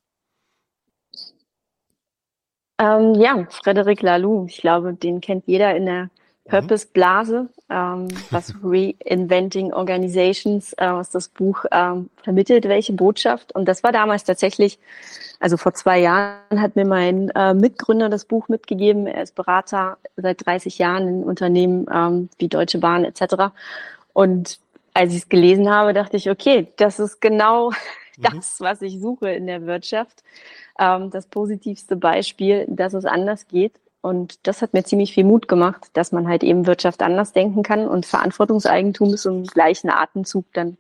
Ähm, ja, Frederic Laloux. Ich glaube, den kennt jeder in der mhm. Purpose-Blase, ähm, was Reinventing Organizations, äh, was das Buch ähm, vermittelt, welche Botschaft. Und das war damals tatsächlich also vor zwei Jahren hat mir mein äh, Mitgründer das Buch mitgegeben. Er ist Berater seit 30 Jahren in Unternehmen ähm, wie Deutsche Bahn etc. Und als ich es gelesen habe, dachte ich, okay, das ist genau mhm. das, was ich suche in der Wirtschaft. Ähm, das positivste Beispiel, dass es anders geht. Und das hat mir ziemlich viel Mut gemacht, dass man halt eben Wirtschaft anders denken kann und Verantwortungseigentum ist im gleichen Atemzug dann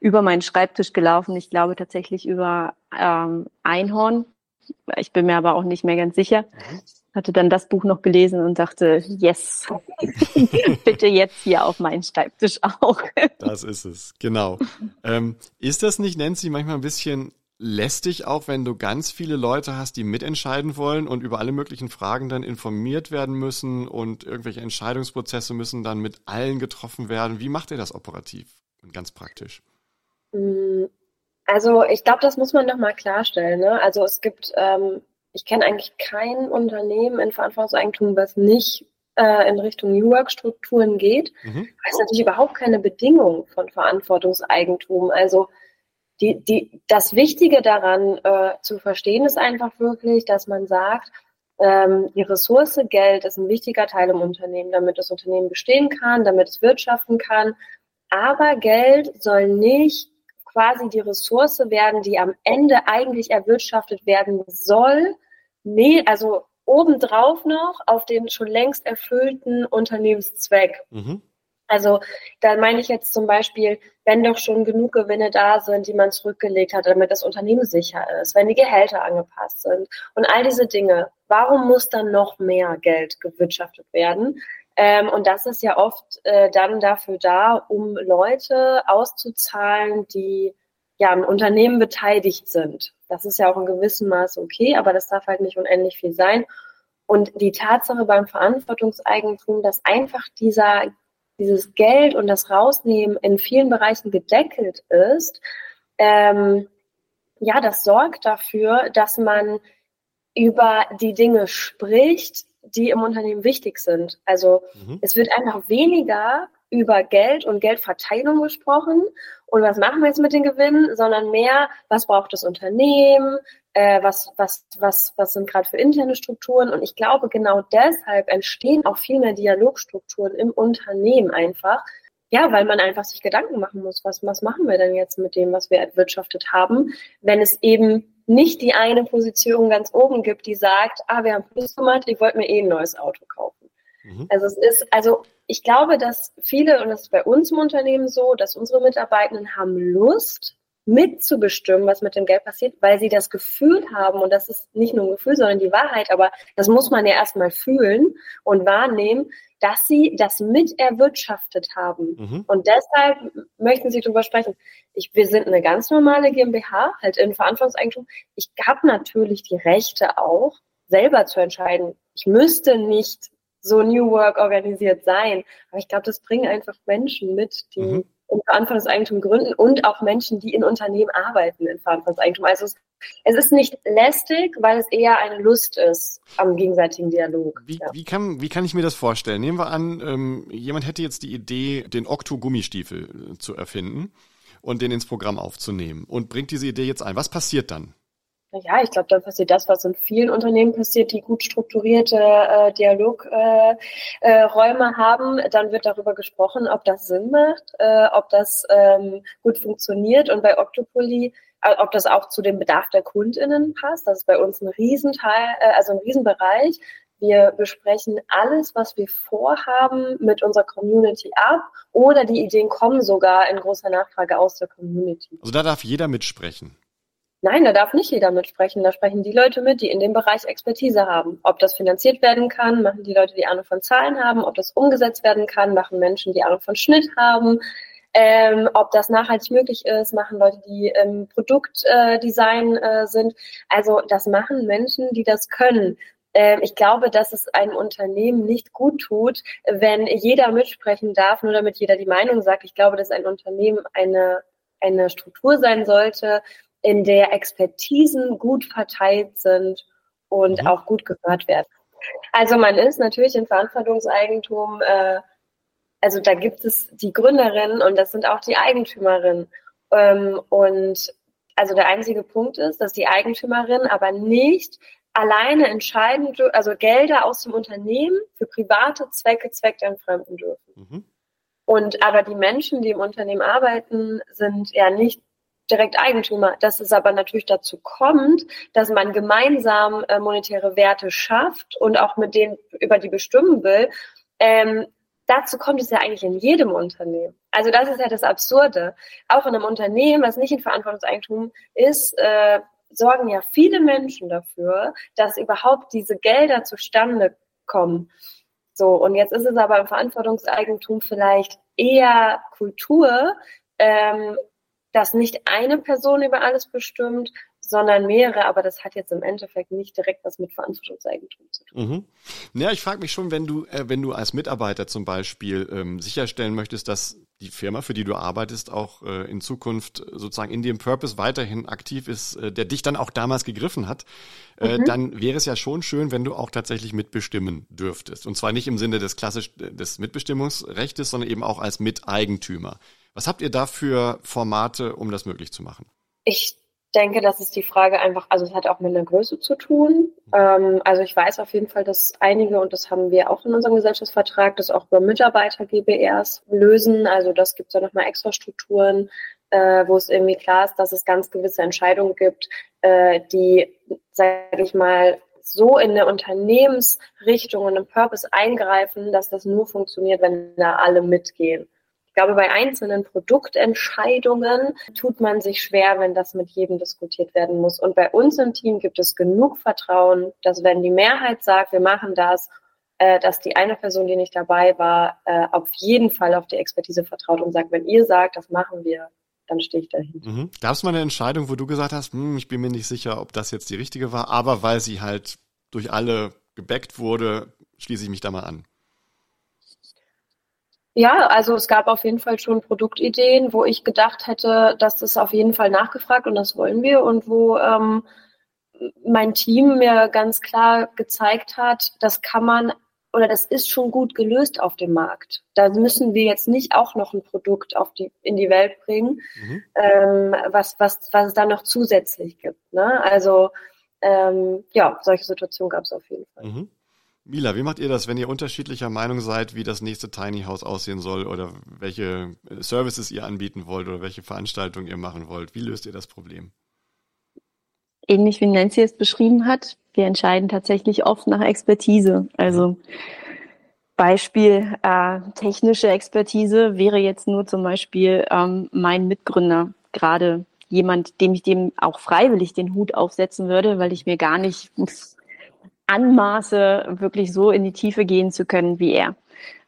über meinen Schreibtisch gelaufen. Ich glaube tatsächlich über ähm, Einhorn. Ich bin mir aber auch nicht mehr ganz sicher. Mhm. Hatte dann das Buch noch gelesen und dachte, yes, bitte jetzt hier auf meinen Schreibtisch auch. das ist es, genau. Ähm, ist das nicht, Nancy, manchmal ein bisschen lästig auch, wenn du ganz viele Leute hast, die mitentscheiden wollen und über alle möglichen Fragen dann informiert werden müssen und irgendwelche Entscheidungsprozesse müssen dann mit allen getroffen werden. Wie macht ihr das operativ und ganz praktisch? Mm, also ich glaube, das muss man nochmal klarstellen. Ne? Also es gibt, ähm, ich kenne eigentlich kein Unternehmen in Verantwortungseigentum, was nicht äh, in Richtung New Work-Strukturen geht. Mhm. Das ist natürlich überhaupt keine Bedingung von Verantwortungseigentum. Also die, die, das Wichtige daran äh, zu verstehen ist einfach wirklich, dass man sagt, ähm, die Ressource Geld ist ein wichtiger Teil im Unternehmen, damit das Unternehmen bestehen kann, damit es wirtschaften kann. Aber Geld soll nicht quasi die Ressource werden, die am Ende eigentlich erwirtschaftet werden soll. Nee, also obendrauf noch auf den schon längst erfüllten Unternehmenszweck. Mhm. Also da meine ich jetzt zum Beispiel, wenn doch schon genug Gewinne da sind, die man zurückgelegt hat, damit das Unternehmen sicher ist, wenn die Gehälter angepasst sind und all diese Dinge, warum muss dann noch mehr Geld gewirtschaftet werden? Ähm, und das ist ja oft äh, dann dafür da, um Leute auszuzahlen, die ja am Unternehmen beteiligt sind. Das ist ja auch in gewissem Maße okay, aber das darf halt nicht unendlich viel sein. Und die Tatsache beim Verantwortungseigentum, dass einfach dieser dieses Geld und das Rausnehmen in vielen Bereichen gedeckelt ist, ähm, ja, das sorgt dafür, dass man über die Dinge spricht, die im Unternehmen wichtig sind. Also mhm. es wird einfach weniger über Geld und Geldverteilung gesprochen und was machen wir jetzt mit den Gewinnen, sondern mehr, was braucht das Unternehmen, äh, was, was, was, was sind gerade für interne Strukturen. Und ich glaube, genau deshalb entstehen auch viel mehr Dialogstrukturen im Unternehmen einfach. Ja, weil man einfach sich Gedanken machen muss, was, was machen wir denn jetzt mit dem, was wir erwirtschaftet haben, wenn es eben nicht die eine Position ganz oben gibt, die sagt, ah, wir haben Plus gemacht, ich wollte mir eh ein neues Auto kaufen. Mhm. Also es ist, also ich glaube, dass viele, und das ist bei uns im Unternehmen so, dass unsere Mitarbeitenden haben Lust, mitzubestimmen, was mit dem Geld passiert, weil sie das Gefühl haben, und das ist nicht nur ein Gefühl, sondern die Wahrheit, aber das muss man ja erstmal fühlen und wahrnehmen, dass sie das mit erwirtschaftet haben. Mhm. Und deshalb möchten sie darüber sprechen. Ich, wir sind eine ganz normale GmbH, halt in Verantwortungseigentum. Ich habe natürlich die Rechte auch, selber zu entscheiden. Ich müsste nicht so New Work organisiert sein. Aber ich glaube, das bringen einfach Menschen mit, die mhm in Verantwortungseigentum gründen und auch Menschen, die in Unternehmen arbeiten in Verantwortungseigentum. Also es, es ist nicht lästig, weil es eher eine Lust ist am gegenseitigen Dialog. Wie, ja. wie, kann, wie kann ich mir das vorstellen? Nehmen wir an, ähm, jemand hätte jetzt die Idee, den Okto-Gummistiefel äh, zu erfinden und den ins Programm aufzunehmen und bringt diese Idee jetzt ein. Was passiert dann? Ja, ich glaube, dann passiert das, was in vielen Unternehmen passiert, die gut strukturierte äh, Dialogräume äh, äh, haben. Dann wird darüber gesprochen, ob das Sinn macht, äh, ob das ähm, gut funktioniert. Und bei Octopoly, äh, ob das auch zu dem Bedarf der KundInnen passt. Das ist bei uns ein Riesenteil, äh, also ein Riesenbereich. Wir besprechen alles, was wir vorhaben, mit unserer Community ab oder die Ideen kommen sogar in großer Nachfrage aus der Community. Also da darf jeder mitsprechen. Nein, da darf nicht jeder mitsprechen. Da sprechen die Leute mit, die in dem Bereich Expertise haben. Ob das finanziert werden kann, machen die Leute, die Ahnung von Zahlen haben. Ob das umgesetzt werden kann, machen Menschen, die Ahnung von Schnitt haben. Ähm, ob das nachhaltig möglich ist, machen Leute, die im Produktdesign äh, sind. Also das machen Menschen, die das können. Ähm, ich glaube, dass es einem Unternehmen nicht gut tut, wenn jeder mitsprechen darf, nur damit jeder die Meinung sagt. Ich glaube, dass ein Unternehmen eine, eine Struktur sein sollte, in der Expertisen gut verteilt sind und mhm. auch gut gehört werden. Also man ist natürlich in Verantwortungseigentum, äh, also da gibt es die Gründerin und das sind auch die Eigentümerinnen. Ähm, und also der einzige Punkt ist, dass die Eigentümerin aber nicht alleine entscheiden, also Gelder aus dem Unternehmen für private Zwecke zweckentfremden dürfen. Mhm. Und aber die Menschen, die im Unternehmen arbeiten, sind ja nicht direkt Eigentümer. Dass es aber natürlich dazu kommt, dass man gemeinsam äh, monetäre Werte schafft und auch mit denen über die bestimmen will. Ähm, dazu kommt es ja eigentlich in jedem Unternehmen. Also das ist ja das Absurde. Auch in einem Unternehmen, was nicht in Verantwortungseigentum ist, äh, sorgen ja viele Menschen dafür, dass überhaupt diese Gelder zustande kommen. So, und jetzt ist es aber im Verantwortungseigentum vielleicht eher Kultur, ähm, dass nicht eine Person über alles bestimmt sondern mehrere, aber das hat jetzt im Endeffekt nicht direkt was mit Verantwortungseigentum zu tun. Mhm. Ja, ich frage mich schon, wenn du, äh, wenn du als Mitarbeiter zum Beispiel ähm, sicherstellen möchtest, dass die Firma, für die du arbeitest, auch äh, in Zukunft sozusagen in dem Purpose weiterhin aktiv ist, äh, der dich dann auch damals gegriffen hat, äh, mhm. dann wäre es ja schon schön, wenn du auch tatsächlich mitbestimmen dürftest. Und zwar nicht im Sinne des klassisch des Mitbestimmungsrechtes, sondern eben auch als Miteigentümer. Was habt ihr da für Formate, um das möglich zu machen? Ich denke, das ist die Frage einfach, also es hat auch mit einer Größe zu tun. Ähm, also ich weiß auf jeden Fall, dass einige, und das haben wir auch in unserem Gesellschaftsvertrag, das auch über Mitarbeiter-GBRs lösen. Also das gibt es ja nochmal extra Strukturen, äh, wo es irgendwie klar ist, dass es ganz gewisse Entscheidungen gibt, äh, die, sage ich mal, so in eine Unternehmensrichtung und im Purpose eingreifen, dass das nur funktioniert, wenn da alle mitgehen. Ich glaube, bei einzelnen Produktentscheidungen tut man sich schwer, wenn das mit jedem diskutiert werden muss. Und bei uns im Team gibt es genug Vertrauen, dass wenn die Mehrheit sagt, wir machen das, äh, dass die eine Person, die nicht dabei war, äh, auf jeden Fall auf die Expertise vertraut und sagt, wenn ihr sagt, das machen wir, dann stehe ich dahinter. Mhm. Gab es mal eine Entscheidung, wo du gesagt hast, hm, ich bin mir nicht sicher, ob das jetzt die richtige war, aber weil sie halt durch alle gebackt wurde, schließe ich mich da mal an? Ja, also es gab auf jeden Fall schon Produktideen, wo ich gedacht hätte, dass das auf jeden Fall nachgefragt und das wollen wir und wo ähm, mein Team mir ganz klar gezeigt hat, das kann man oder das ist schon gut gelöst auf dem Markt. Da müssen wir jetzt nicht auch noch ein Produkt auf die, in die Welt bringen, mhm. ähm, was, was, was es dann noch zusätzlich gibt. Ne? Also ähm, ja, solche Situationen gab es auf jeden Fall. Mhm. Mila, wie macht ihr das, wenn ihr unterschiedlicher Meinung seid, wie das nächste Tiny House aussehen soll oder welche Services ihr anbieten wollt oder welche Veranstaltungen ihr machen wollt? Wie löst ihr das Problem? Ähnlich wie Nancy es beschrieben hat, wir entscheiden tatsächlich oft nach Expertise. Also Beispiel äh, technische Expertise wäre jetzt nur zum Beispiel ähm, mein Mitgründer, gerade jemand, dem ich dem auch freiwillig den Hut aufsetzen würde, weil ich mir gar nicht anmaße, wirklich so in die Tiefe gehen zu können wie er.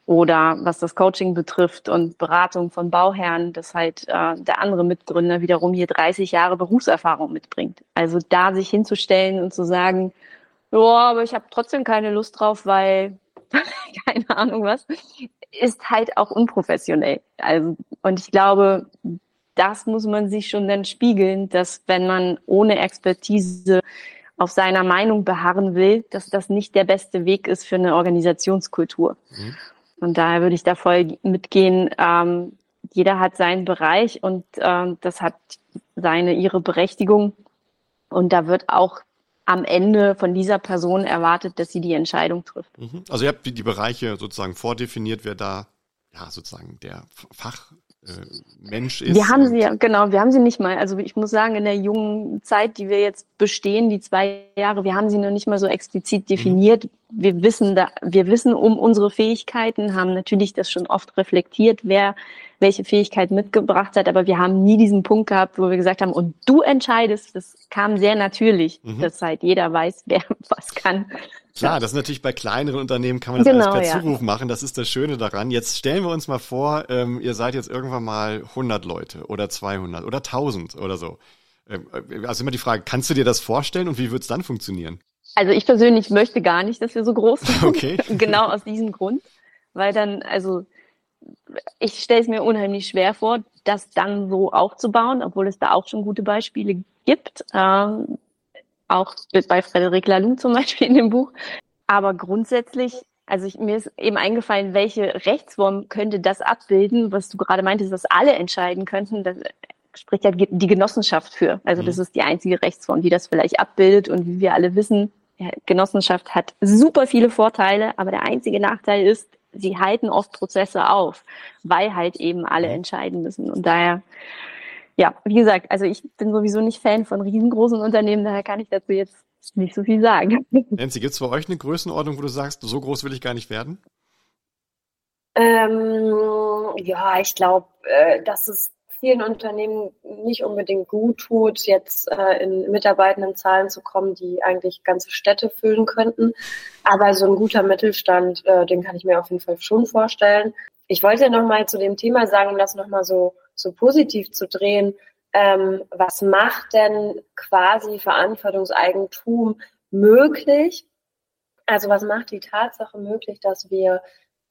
Oder was das Coaching betrifft und Beratung von Bauherren, dass halt äh, der andere Mitgründer wiederum hier 30 Jahre Berufserfahrung mitbringt. Also da sich hinzustellen und zu sagen, ja, aber ich habe trotzdem keine Lust drauf, weil keine Ahnung was, ist halt auch unprofessionell. Also, und ich glaube, das muss man sich schon dann spiegeln, dass wenn man ohne Expertise auf seiner Meinung beharren will, dass das nicht der beste Weg ist für eine Organisationskultur. Mhm. Und daher würde ich da voll mitgehen. Ähm, jeder hat seinen Bereich und ähm, das hat seine, ihre Berechtigung. Und da wird auch am Ende von dieser Person erwartet, dass sie die Entscheidung trifft. Mhm. Also ihr habt die, die Bereiche sozusagen vordefiniert, wer da ja sozusagen der Fach, Mensch ist. Wir haben sie ja, genau, wir haben sie nicht mal. Also ich muss sagen, in der jungen Zeit, die wir jetzt bestehen, die zwei Jahre, wir haben sie noch nicht mal so explizit definiert. Mhm. Wir wissen da, wir wissen um unsere Fähigkeiten, haben natürlich das schon oft reflektiert, wer welche Fähigkeit mitgebracht hat, aber wir haben nie diesen Punkt gehabt, wo wir gesagt haben, und du entscheidest, das kam sehr natürlich, mhm. dass halt jeder weiß, wer was kann. Klar, das ist natürlich bei kleineren Unternehmen kann man das genau, alles per ja. Zuruf machen. Das ist das Schöne daran. Jetzt stellen wir uns mal vor, ähm, ihr seid jetzt irgendwann mal 100 Leute oder 200 oder 1000 oder so. Ähm, äh, also immer die Frage, kannst du dir das vorstellen und wie wird es dann funktionieren? Also ich persönlich möchte gar nicht, dass wir so groß sind. Okay. genau aus diesem Grund, weil dann, also ich stelle es mir unheimlich schwer vor, das dann so aufzubauen, obwohl es da auch schon gute Beispiele gibt. Ähm, auch bei Frederic Laloux zum Beispiel in dem Buch. Aber grundsätzlich, also ich, mir ist eben eingefallen, welche Rechtsform könnte das abbilden, was du gerade meintest, dass alle entscheiden könnten. Das spricht ja die Genossenschaft für. Also das mhm. ist die einzige Rechtsform, die das vielleicht abbildet. Und wie wir alle wissen, Genossenschaft hat super viele Vorteile, aber der einzige Nachteil ist, sie halten oft Prozesse auf, weil halt eben alle mhm. entscheiden müssen. Und daher ja, wie gesagt, also ich bin sowieso nicht Fan von riesengroßen Unternehmen, daher kann ich dazu jetzt nicht so viel sagen. Nancy, gibt es bei euch eine Größenordnung, wo du sagst, so groß will ich gar nicht werden? Ähm, ja, ich glaube, äh, dass es vielen Unternehmen nicht unbedingt gut tut, jetzt äh, in Mitarbeitendenzahlen zu kommen, die eigentlich ganze Städte füllen könnten. Aber so ein guter Mittelstand, äh, den kann ich mir auf jeden Fall schon vorstellen. Ich wollte noch mal zu dem Thema sagen, um das noch mal so so positiv zu drehen. ähm, was macht denn quasi Verantwortungseigentum möglich? Also was macht die Tatsache möglich, dass wir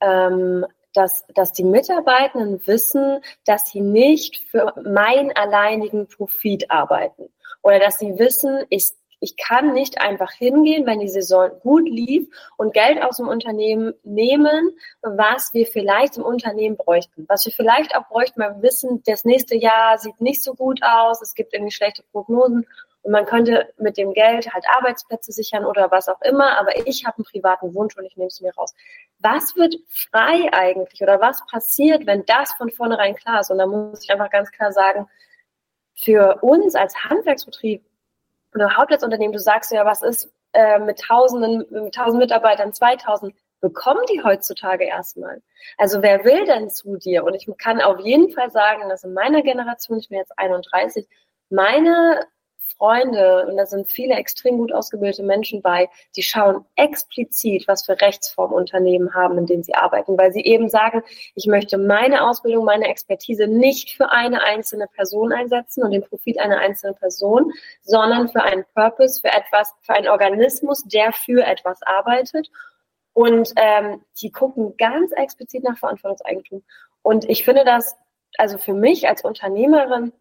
ähm, dass, dass die Mitarbeitenden wissen, dass sie nicht für meinen alleinigen Profit arbeiten oder dass sie wissen, ich ich kann nicht einfach hingehen, wenn die Saison gut lief und Geld aus dem Unternehmen nehmen, was wir vielleicht im Unternehmen bräuchten. Was wir vielleicht auch bräuchten, weil wir wissen, das nächste Jahr sieht nicht so gut aus, es gibt irgendwie schlechte Prognosen und man könnte mit dem Geld halt Arbeitsplätze sichern oder was auch immer, aber ich habe einen privaten Wunsch und ich nehme es mir raus. Was wird frei eigentlich oder was passiert, wenn das von vornherein klar ist? Und da muss ich einfach ganz klar sagen, für uns als Handwerksbetrieb oder Hauptplatzunternehmen, du sagst ja, was ist äh, mit Tausenden, mit tausend Mitarbeitern, 2000, bekommen die heutzutage erstmal. Also wer will denn zu dir? Und ich kann auf jeden Fall sagen, dass in meiner Generation, ich bin jetzt 31, meine Freunde, und da sind viele extrem gut ausgebildete Menschen bei, die schauen explizit, was für Rechtsformen Unternehmen haben, in denen sie arbeiten, weil sie eben sagen, ich möchte meine Ausbildung, meine Expertise nicht für eine einzelne Person einsetzen und den Profit einer einzelnen Person, sondern für einen Purpose, für etwas, für einen Organismus, der für etwas arbeitet. Und ähm, die gucken ganz explizit nach Verantwortungseigentum. Und ich finde das, also für mich als Unternehmerin,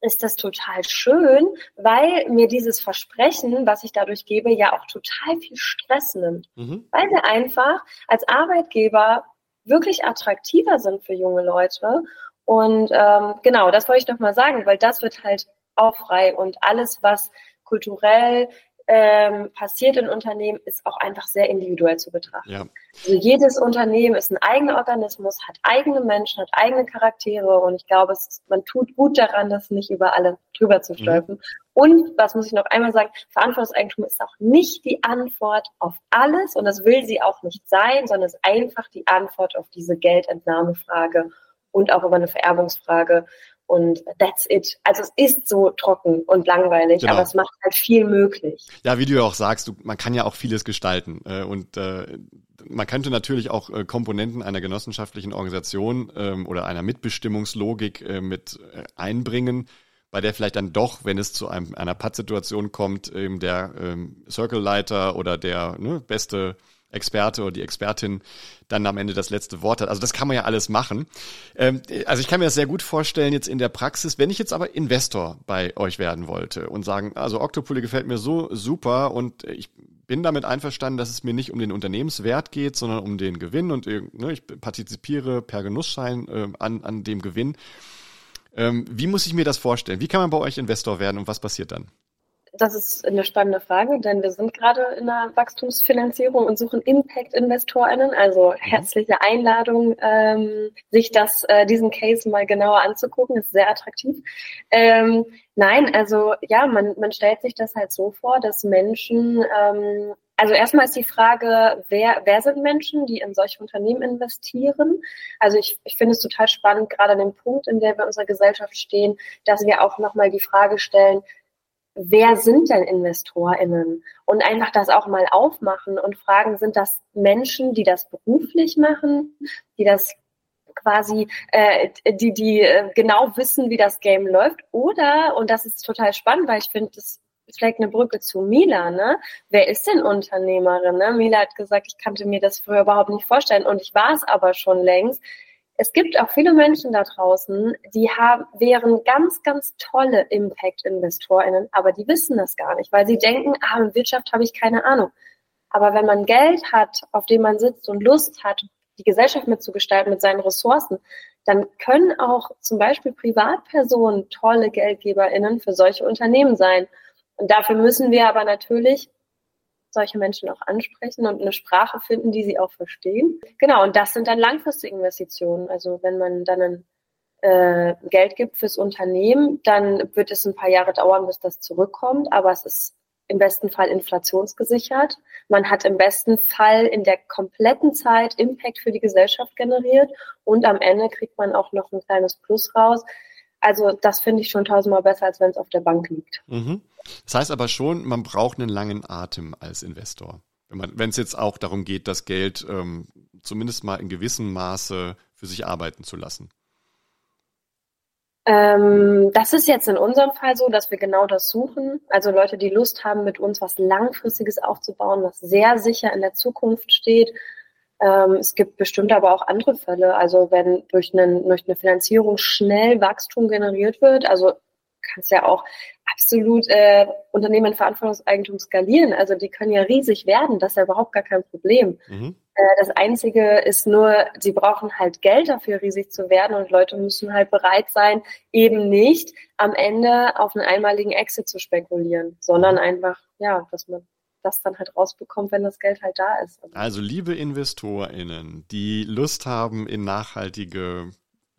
ist das total schön, weil mir dieses Versprechen, was ich dadurch gebe, ja auch total viel Stress nimmt. Mhm. Weil wir einfach als Arbeitgeber wirklich attraktiver sind für junge Leute. Und ähm, genau, das wollte ich noch mal sagen, weil das wird halt auch frei und alles, was kulturell ähm, passiert in Unternehmen, ist auch einfach sehr individuell zu betrachten. Ja. Also jedes Unternehmen ist ein eigener Organismus, hat eigene Menschen, hat eigene Charaktere und ich glaube, es ist, man tut gut daran, das nicht über alle drüber zu stülpen. Mhm. Und was muss ich noch einmal sagen, Verantwortungseigentum ist auch nicht die Antwort auf alles und das will sie auch nicht sein, sondern es ist einfach die Antwort auf diese Geldentnahmefrage und auch über eine Vererbungsfrage und that's it. Also es ist so trocken und langweilig, genau. aber es macht halt viel möglich. Ja, wie du ja auch sagst, du, man kann ja auch vieles gestalten äh, und äh, man könnte natürlich auch äh, Komponenten einer genossenschaftlichen Organisation ähm, oder einer Mitbestimmungslogik äh, mit äh, einbringen, bei der vielleicht dann doch, wenn es zu einem, einer Pattsituation kommt, ähm, der ähm, Circle-Leiter oder der ne, beste Experte oder die Expertin dann am Ende das letzte Wort hat. Also das kann man ja alles machen. Ähm, also ich kann mir das sehr gut vorstellen jetzt in der Praxis, wenn ich jetzt aber Investor bei euch werden wollte und sagen, also Octopoly gefällt mir so super und ich bin damit einverstanden, dass es mir nicht um den Unternehmenswert geht, sondern um den Gewinn und ne, ich partizipiere per Genussschein äh, an, an dem Gewinn. Ähm, wie muss ich mir das vorstellen? Wie kann man bei euch Investor werden und was passiert dann? Das ist eine spannende Frage, denn wir sind gerade in einer Wachstumsfinanzierung und suchen Impact-InvestorInnen. Also mhm. herzliche Einladung, ähm, sich das, äh, diesen Case mal genauer anzugucken. Ist sehr attraktiv. Ähm, nein, also ja, man, man stellt sich das halt so vor, dass Menschen ähm, also erstmal ist die Frage, wer, wer sind Menschen, die in solche Unternehmen investieren? Also ich, ich finde es total spannend, gerade an dem Punkt, in der wir in unserer Gesellschaft stehen, dass wir auch nochmal die Frage stellen, wer sind denn InvestorInnen? Und einfach das auch mal aufmachen und fragen, sind das Menschen, die das beruflich machen, die das quasi, äh, die, die äh, genau wissen, wie das Game läuft? Oder, und das ist total spannend, weil ich finde, das ist vielleicht eine Brücke zu Mila, ne? Wer ist denn Unternehmerin? Ne? Mila hat gesagt, ich kannte mir das früher überhaupt nicht vorstellen und ich war es aber schon längst es gibt auch viele Menschen da draußen, die haben, wären ganz, ganz tolle Impact-InvestorInnen, aber die wissen das gar nicht, weil sie denken, ah, in Wirtschaft habe ich keine Ahnung. Aber wenn man Geld hat, auf dem man sitzt und Lust hat, die Gesellschaft mitzugestalten mit seinen Ressourcen, dann können auch zum Beispiel Privatpersonen tolle GeldgeberInnen für solche Unternehmen sein. Und dafür müssen wir aber natürlich solche Menschen auch ansprechen und eine Sprache finden, die sie auch verstehen. Genau, und das sind dann langfristige Investitionen. Also wenn man dann ein äh, Geld gibt fürs Unternehmen, dann wird es ein paar Jahre dauern, bis das zurückkommt, aber es ist im besten Fall inflationsgesichert. Man hat im besten Fall in der kompletten Zeit Impact für die Gesellschaft generiert und am Ende kriegt man auch noch ein kleines Plus raus. Also das finde ich schon tausendmal besser, als wenn es auf der Bank liegt. Mhm. Das heißt aber schon, man braucht einen langen Atem als Investor. Wenn es jetzt auch darum geht, das Geld ähm, zumindest mal in gewissem Maße für sich arbeiten zu lassen. Ähm, das ist jetzt in unserem Fall so, dass wir genau das suchen. Also Leute, die Lust haben, mit uns was Langfristiges aufzubauen, was sehr sicher in der Zukunft steht. Ähm, es gibt bestimmt aber auch andere Fälle. Also wenn durch, einen, durch eine Finanzierung schnell Wachstum generiert wird, also kannst ja auch absolut äh, Unternehmen Verantwortungseigentum skalieren. Also die können ja riesig werden, das ist ja überhaupt gar kein Problem. Mhm. Äh, das Einzige ist nur, sie brauchen halt Geld dafür, riesig zu werden und Leute müssen halt bereit sein, eben nicht am Ende auf einen einmaligen Exit zu spekulieren, sondern mhm. einfach, ja, dass man das dann halt rausbekommt, wenn das Geld halt da ist. Also liebe InvestorInnen, die Lust haben in nachhaltige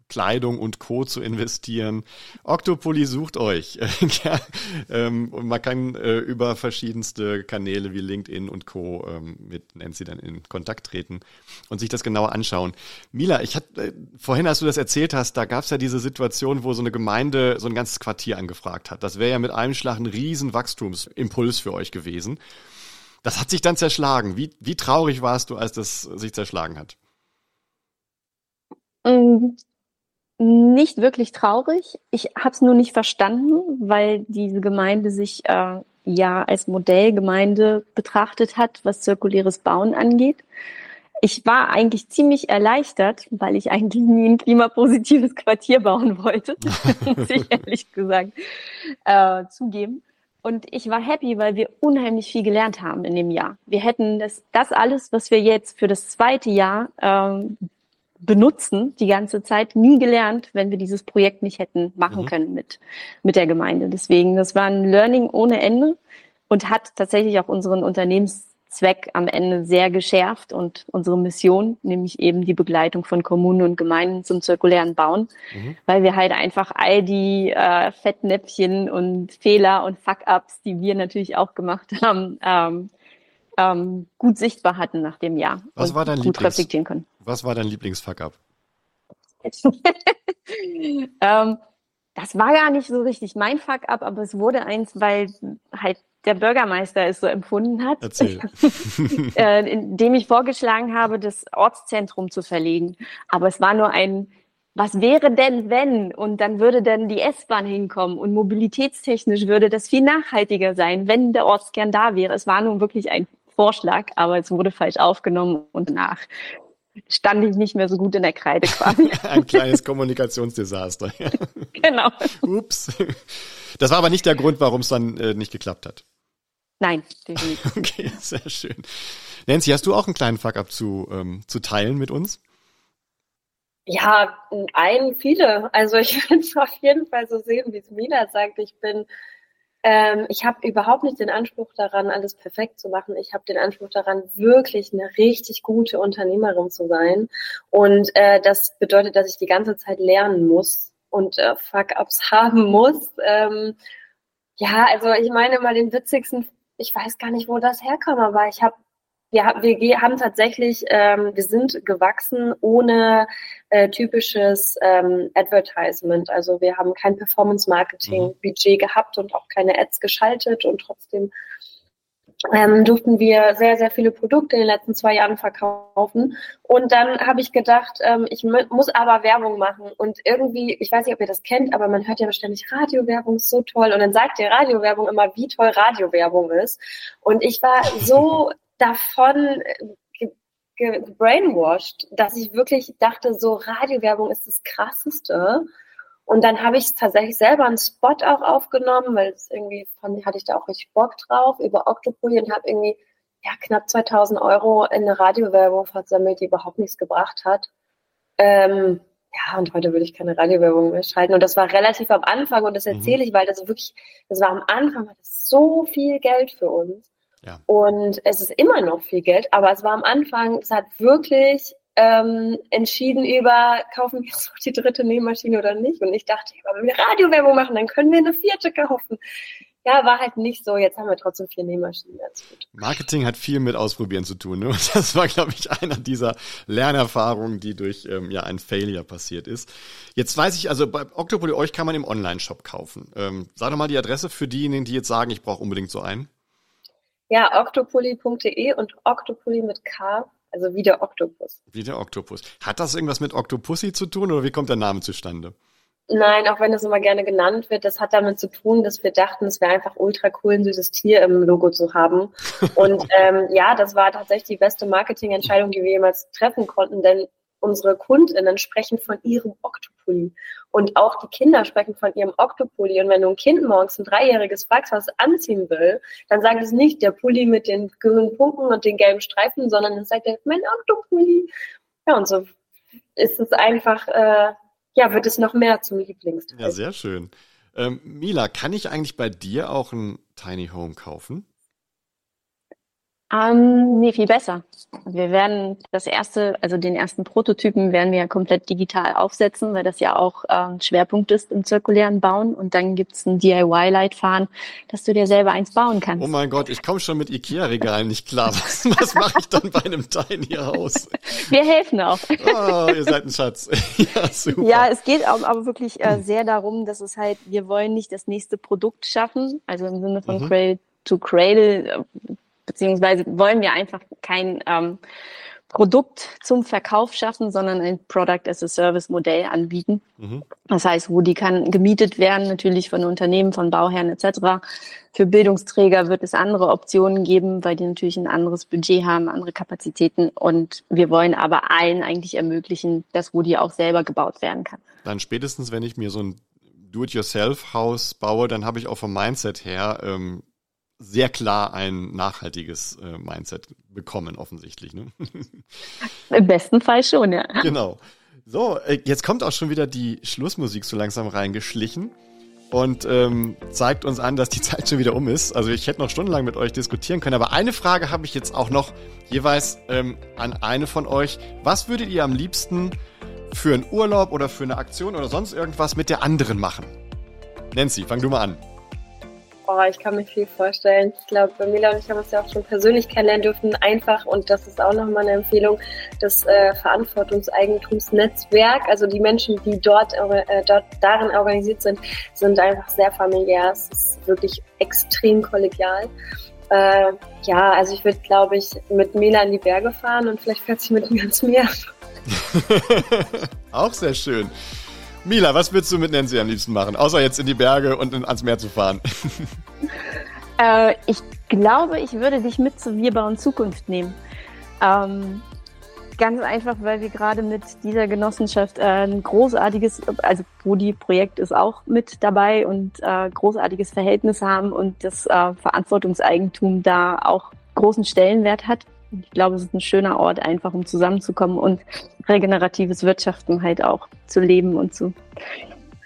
Kleidung und Co. zu investieren. Octopoly sucht euch. ähm, und man kann äh, über verschiedenste Kanäle wie LinkedIn und Co. Ähm, mit Nancy dann in Kontakt treten und sich das genauer anschauen. Mila, ich hatte äh, vorhin, als du das erzählt hast, da gab es ja diese Situation, wo so eine Gemeinde so ein ganzes Quartier angefragt hat. Das wäre ja mit einem Schlag ein riesen Wachstumsimpuls für euch gewesen. Das hat sich dann zerschlagen. Wie, wie traurig warst du, als das sich zerschlagen hat? Nicht wirklich traurig. Ich habe es nur nicht verstanden, weil diese Gemeinde sich äh, ja als Modellgemeinde betrachtet hat, was zirkuläres Bauen angeht. Ich war eigentlich ziemlich erleichtert, weil ich eigentlich nie ein klimapositives Quartier bauen wollte, muss ich ehrlich gesagt äh, zugeben. Und ich war happy, weil wir unheimlich viel gelernt haben in dem Jahr. Wir hätten das, das alles, was wir jetzt für das zweite Jahr ähm, benutzen die ganze Zeit, nie gelernt, wenn wir dieses Projekt nicht hätten machen mhm. können mit, mit der Gemeinde. Deswegen, das war ein Learning ohne Ende und hat tatsächlich auch unseren Unternehmenszweck am Ende sehr geschärft und unsere Mission, nämlich eben die Begleitung von Kommunen und Gemeinden zum zirkulären Bauen, mhm. weil wir halt einfach all die äh, Fettnäpfchen und Fehler und Fuck-ups, die wir natürlich auch gemacht haben, ähm, ähm, gut sichtbar hatten nach dem Jahr. Was war dein gut Lieblings reflektieren können. Was war dein Lieblingsfuck-up? ähm, das war gar nicht so richtig mein Fuck-up, aber es wurde eins, weil halt der Bürgermeister es so empfunden hat, Erzähl. äh, indem ich vorgeschlagen habe, das Ortszentrum zu verlegen. Aber es war nur ein, was wäre denn, wenn? Und dann würde dann die S-Bahn hinkommen und mobilitätstechnisch würde das viel nachhaltiger sein, wenn der Ortskern da wäre. Es war nun wirklich ein Vorschlag, aber es wurde falsch aufgenommen und nach stand ich nicht mehr so gut in der Kreide quasi. Ein kleines Kommunikationsdesaster. genau. Ups. Das war aber nicht der Grund, warum es dann äh, nicht geklappt hat. Nein, definitiv. Okay, sehr schön. Nancy, hast du auch einen kleinen Fuck-up zu, ähm, zu teilen mit uns? Ja, ein, viele. Also ich würde es auf jeden Fall so sehen, wie es Mina sagt. Ich bin ähm, ich habe überhaupt nicht den Anspruch daran, alles perfekt zu machen. Ich habe den Anspruch daran, wirklich eine richtig gute Unternehmerin zu sein. Und äh, das bedeutet, dass ich die ganze Zeit lernen muss und äh, Fuck-ups haben muss. Ähm, ja, also ich meine mal den witzigsten, ich weiß gar nicht, wo das herkommt, aber ich habe wir, wir haben tatsächlich, ähm, wir sind gewachsen ohne äh, typisches ähm, Advertisement. Also wir haben kein Performance-Marketing-Budget mhm. gehabt und auch keine Ads geschaltet und trotzdem ähm, durften wir sehr, sehr viele Produkte in den letzten zwei Jahren verkaufen. Und dann habe ich gedacht, ähm, ich muss aber Werbung machen. Und irgendwie, ich weiß nicht, ob ihr das kennt, aber man hört ja ständig Radiowerbung ist so toll. Und dann sagt die Radiowerbung immer, wie toll Radiowerbung ist. Und ich war so davon gebrainwashed, dass ich wirklich dachte, so Radiowerbung ist das Krasseste. Und dann habe ich tatsächlich selber einen Spot auch aufgenommen, weil es irgendwie fand, hatte ich da auch richtig Bock drauf über Octopoly und habe irgendwie ja, knapp 2000 Euro in eine Radiowerbung versammelt, die überhaupt nichts gebracht hat. Ähm, ja, und heute würde ich keine Radiowerbung mehr schalten. Und das war relativ am Anfang und das mhm. erzähle ich, weil das wirklich, das war am Anfang, war das so viel Geld für uns. Ja. Und es ist immer noch viel Geld, aber es war am Anfang, es hat wirklich ähm, entschieden über, kaufen wir jetzt noch die dritte Nähmaschine oder nicht. Und ich dachte, wenn wir Radiowerbung machen, dann können wir eine vierte kaufen. Ja, war halt nicht so. Jetzt haben wir trotzdem vier Nähmaschinen. Marketing hat viel mit Ausprobieren zu tun. Ne? das war, glaube ich, einer dieser Lernerfahrungen, die durch ähm, ja ein Failure passiert ist. Jetzt weiß ich, also bei Octopoly euch kann man im Online-Shop kaufen. Ähm, sag doch mal die Adresse für diejenigen, die jetzt sagen, ich brauche unbedingt so einen. Ja, octopulli.de und Octopulli mit K, also wie der Oktopus. Wie der Oktopus. Hat das irgendwas mit Octopussy zu tun oder wie kommt der Name zustande? Nein, auch wenn das immer gerne genannt wird, das hat damit zu tun, dass wir dachten, es wäre einfach ultra cool, ein süßes Tier im Logo zu haben. Und ähm, ja, das war tatsächlich die beste Marketingentscheidung, die wir jemals treffen konnten, denn unsere KundInnen sprechen von ihrem Oktopulli. Und auch die Kinder sprechen von ihrem Oktopulli. Und wenn du ein Kind morgens, ein Dreijähriges, fragst, was es anziehen will, dann sagt es nicht der Pulli mit den grünen Punkten und den gelben Streifen, sondern es sagt, mein Oktopulli. Ja, und so ist es einfach, äh, ja, wird es noch mehr zum Lieblingsteil. Ja, sehr schön. Ähm, Mila, kann ich eigentlich bei dir auch ein Tiny Home kaufen? Ähm, nee, viel besser. Wir werden das erste, also den ersten Prototypen werden wir ja komplett digital aufsetzen, weil das ja auch ähm, Schwerpunkt ist im zirkulären Bauen. Und dann gibt's ein DIY-Leitfaden, dass du dir selber eins bauen kannst. Oh mein Gott, ich komme schon mit Ikea-Regalen nicht klar. Was, was mache ich dann bei einem Tiny Haus? Wir helfen auch. Oh, ihr seid ein Schatz. ja, super. Ja, es geht aber wirklich äh, sehr darum, dass es halt, wir wollen nicht das nächste Produkt schaffen, also im Sinne von mhm. Cradle to Cradle beziehungsweise wollen wir einfach kein ähm, Produkt zum Verkauf schaffen, sondern ein Product as a Service Modell anbieten. Mhm. Das heißt, wo die kann gemietet werden, natürlich von Unternehmen, von Bauherren etc. Für Bildungsträger wird es andere Optionen geben, weil die natürlich ein anderes Budget haben, andere Kapazitäten. Und wir wollen aber allen eigentlich ermöglichen, dass Woody auch selber gebaut werden kann. Dann spätestens, wenn ich mir so ein Do-it-yourself-Haus baue, dann habe ich auch vom Mindset her ähm, sehr klar ein nachhaltiges äh, Mindset bekommen, offensichtlich. Ne? Im besten Fall schon, ja. Genau. So, äh, jetzt kommt auch schon wieder die Schlussmusik so langsam reingeschlichen und ähm, zeigt uns an, dass die Zeit schon wieder um ist. Also ich hätte noch stundenlang mit euch diskutieren können, aber eine Frage habe ich jetzt auch noch jeweils ähm, an eine von euch. Was würdet ihr am liebsten für einen Urlaub oder für eine Aktion oder sonst irgendwas mit der anderen machen? Nancy, fang du mal an. Oh, ich kann mir viel vorstellen. Ich glaube, Mila und ich haben uns ja auch schon persönlich kennenlernen dürfen. Einfach, und das ist auch nochmal eine Empfehlung, das äh, Verantwortungseigentumsnetzwerk, also die Menschen, die dort, äh, dort darin organisiert sind, sind einfach sehr familiär. Es ist wirklich extrem kollegial. Äh, ja, also ich würde, glaube ich, mit Mila in die Berge fahren und vielleicht fährt sie mit mir ins Meer. auch sehr schön. Mila, was würdest du mit Nancy am liebsten machen, außer jetzt in die Berge und in, ans Meer zu fahren? äh, ich glaube, ich würde dich mit zu Wir bauen Zukunft nehmen. Ähm, ganz einfach, weil wir gerade mit dieser Genossenschaft äh, ein großartiges, also Brudi-Projekt ist auch mit dabei und äh, großartiges Verhältnis haben und das äh, Verantwortungseigentum da auch großen Stellenwert hat. Ich glaube, es ist ein schöner Ort, einfach um zusammenzukommen und regeneratives Wirtschaften halt auch zu leben und zu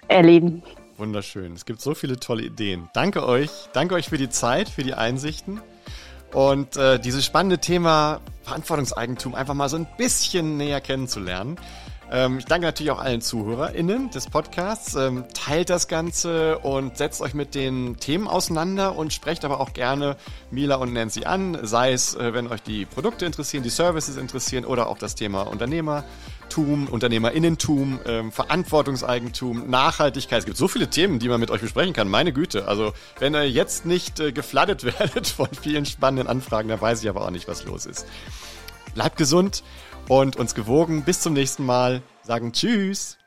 erleben. Wunderschön. Es gibt so viele tolle Ideen. Danke euch. Danke euch für die Zeit, für die Einsichten und äh, dieses spannende Thema Verantwortungseigentum einfach mal so ein bisschen näher kennenzulernen. Ähm, ich danke natürlich auch allen ZuhörerInnen des Podcasts. Ähm, teilt das Ganze und setzt euch mit den Themen auseinander und sprecht aber auch gerne Mila und Nancy an, sei es, äh, wenn euch die Produkte interessieren, die Services interessieren oder auch das Thema Unternehmertum, Unternehmerinnentum, ähm, Verantwortungseigentum, Nachhaltigkeit. Es gibt so viele Themen, die man mit euch besprechen kann. Meine Güte. Also, wenn ihr jetzt nicht äh, gefladdet werdet von vielen spannenden Anfragen, dann weiß ich aber auch nicht, was los ist. Bleibt gesund und uns gewogen. Bis zum nächsten Mal. Sagen Tschüss.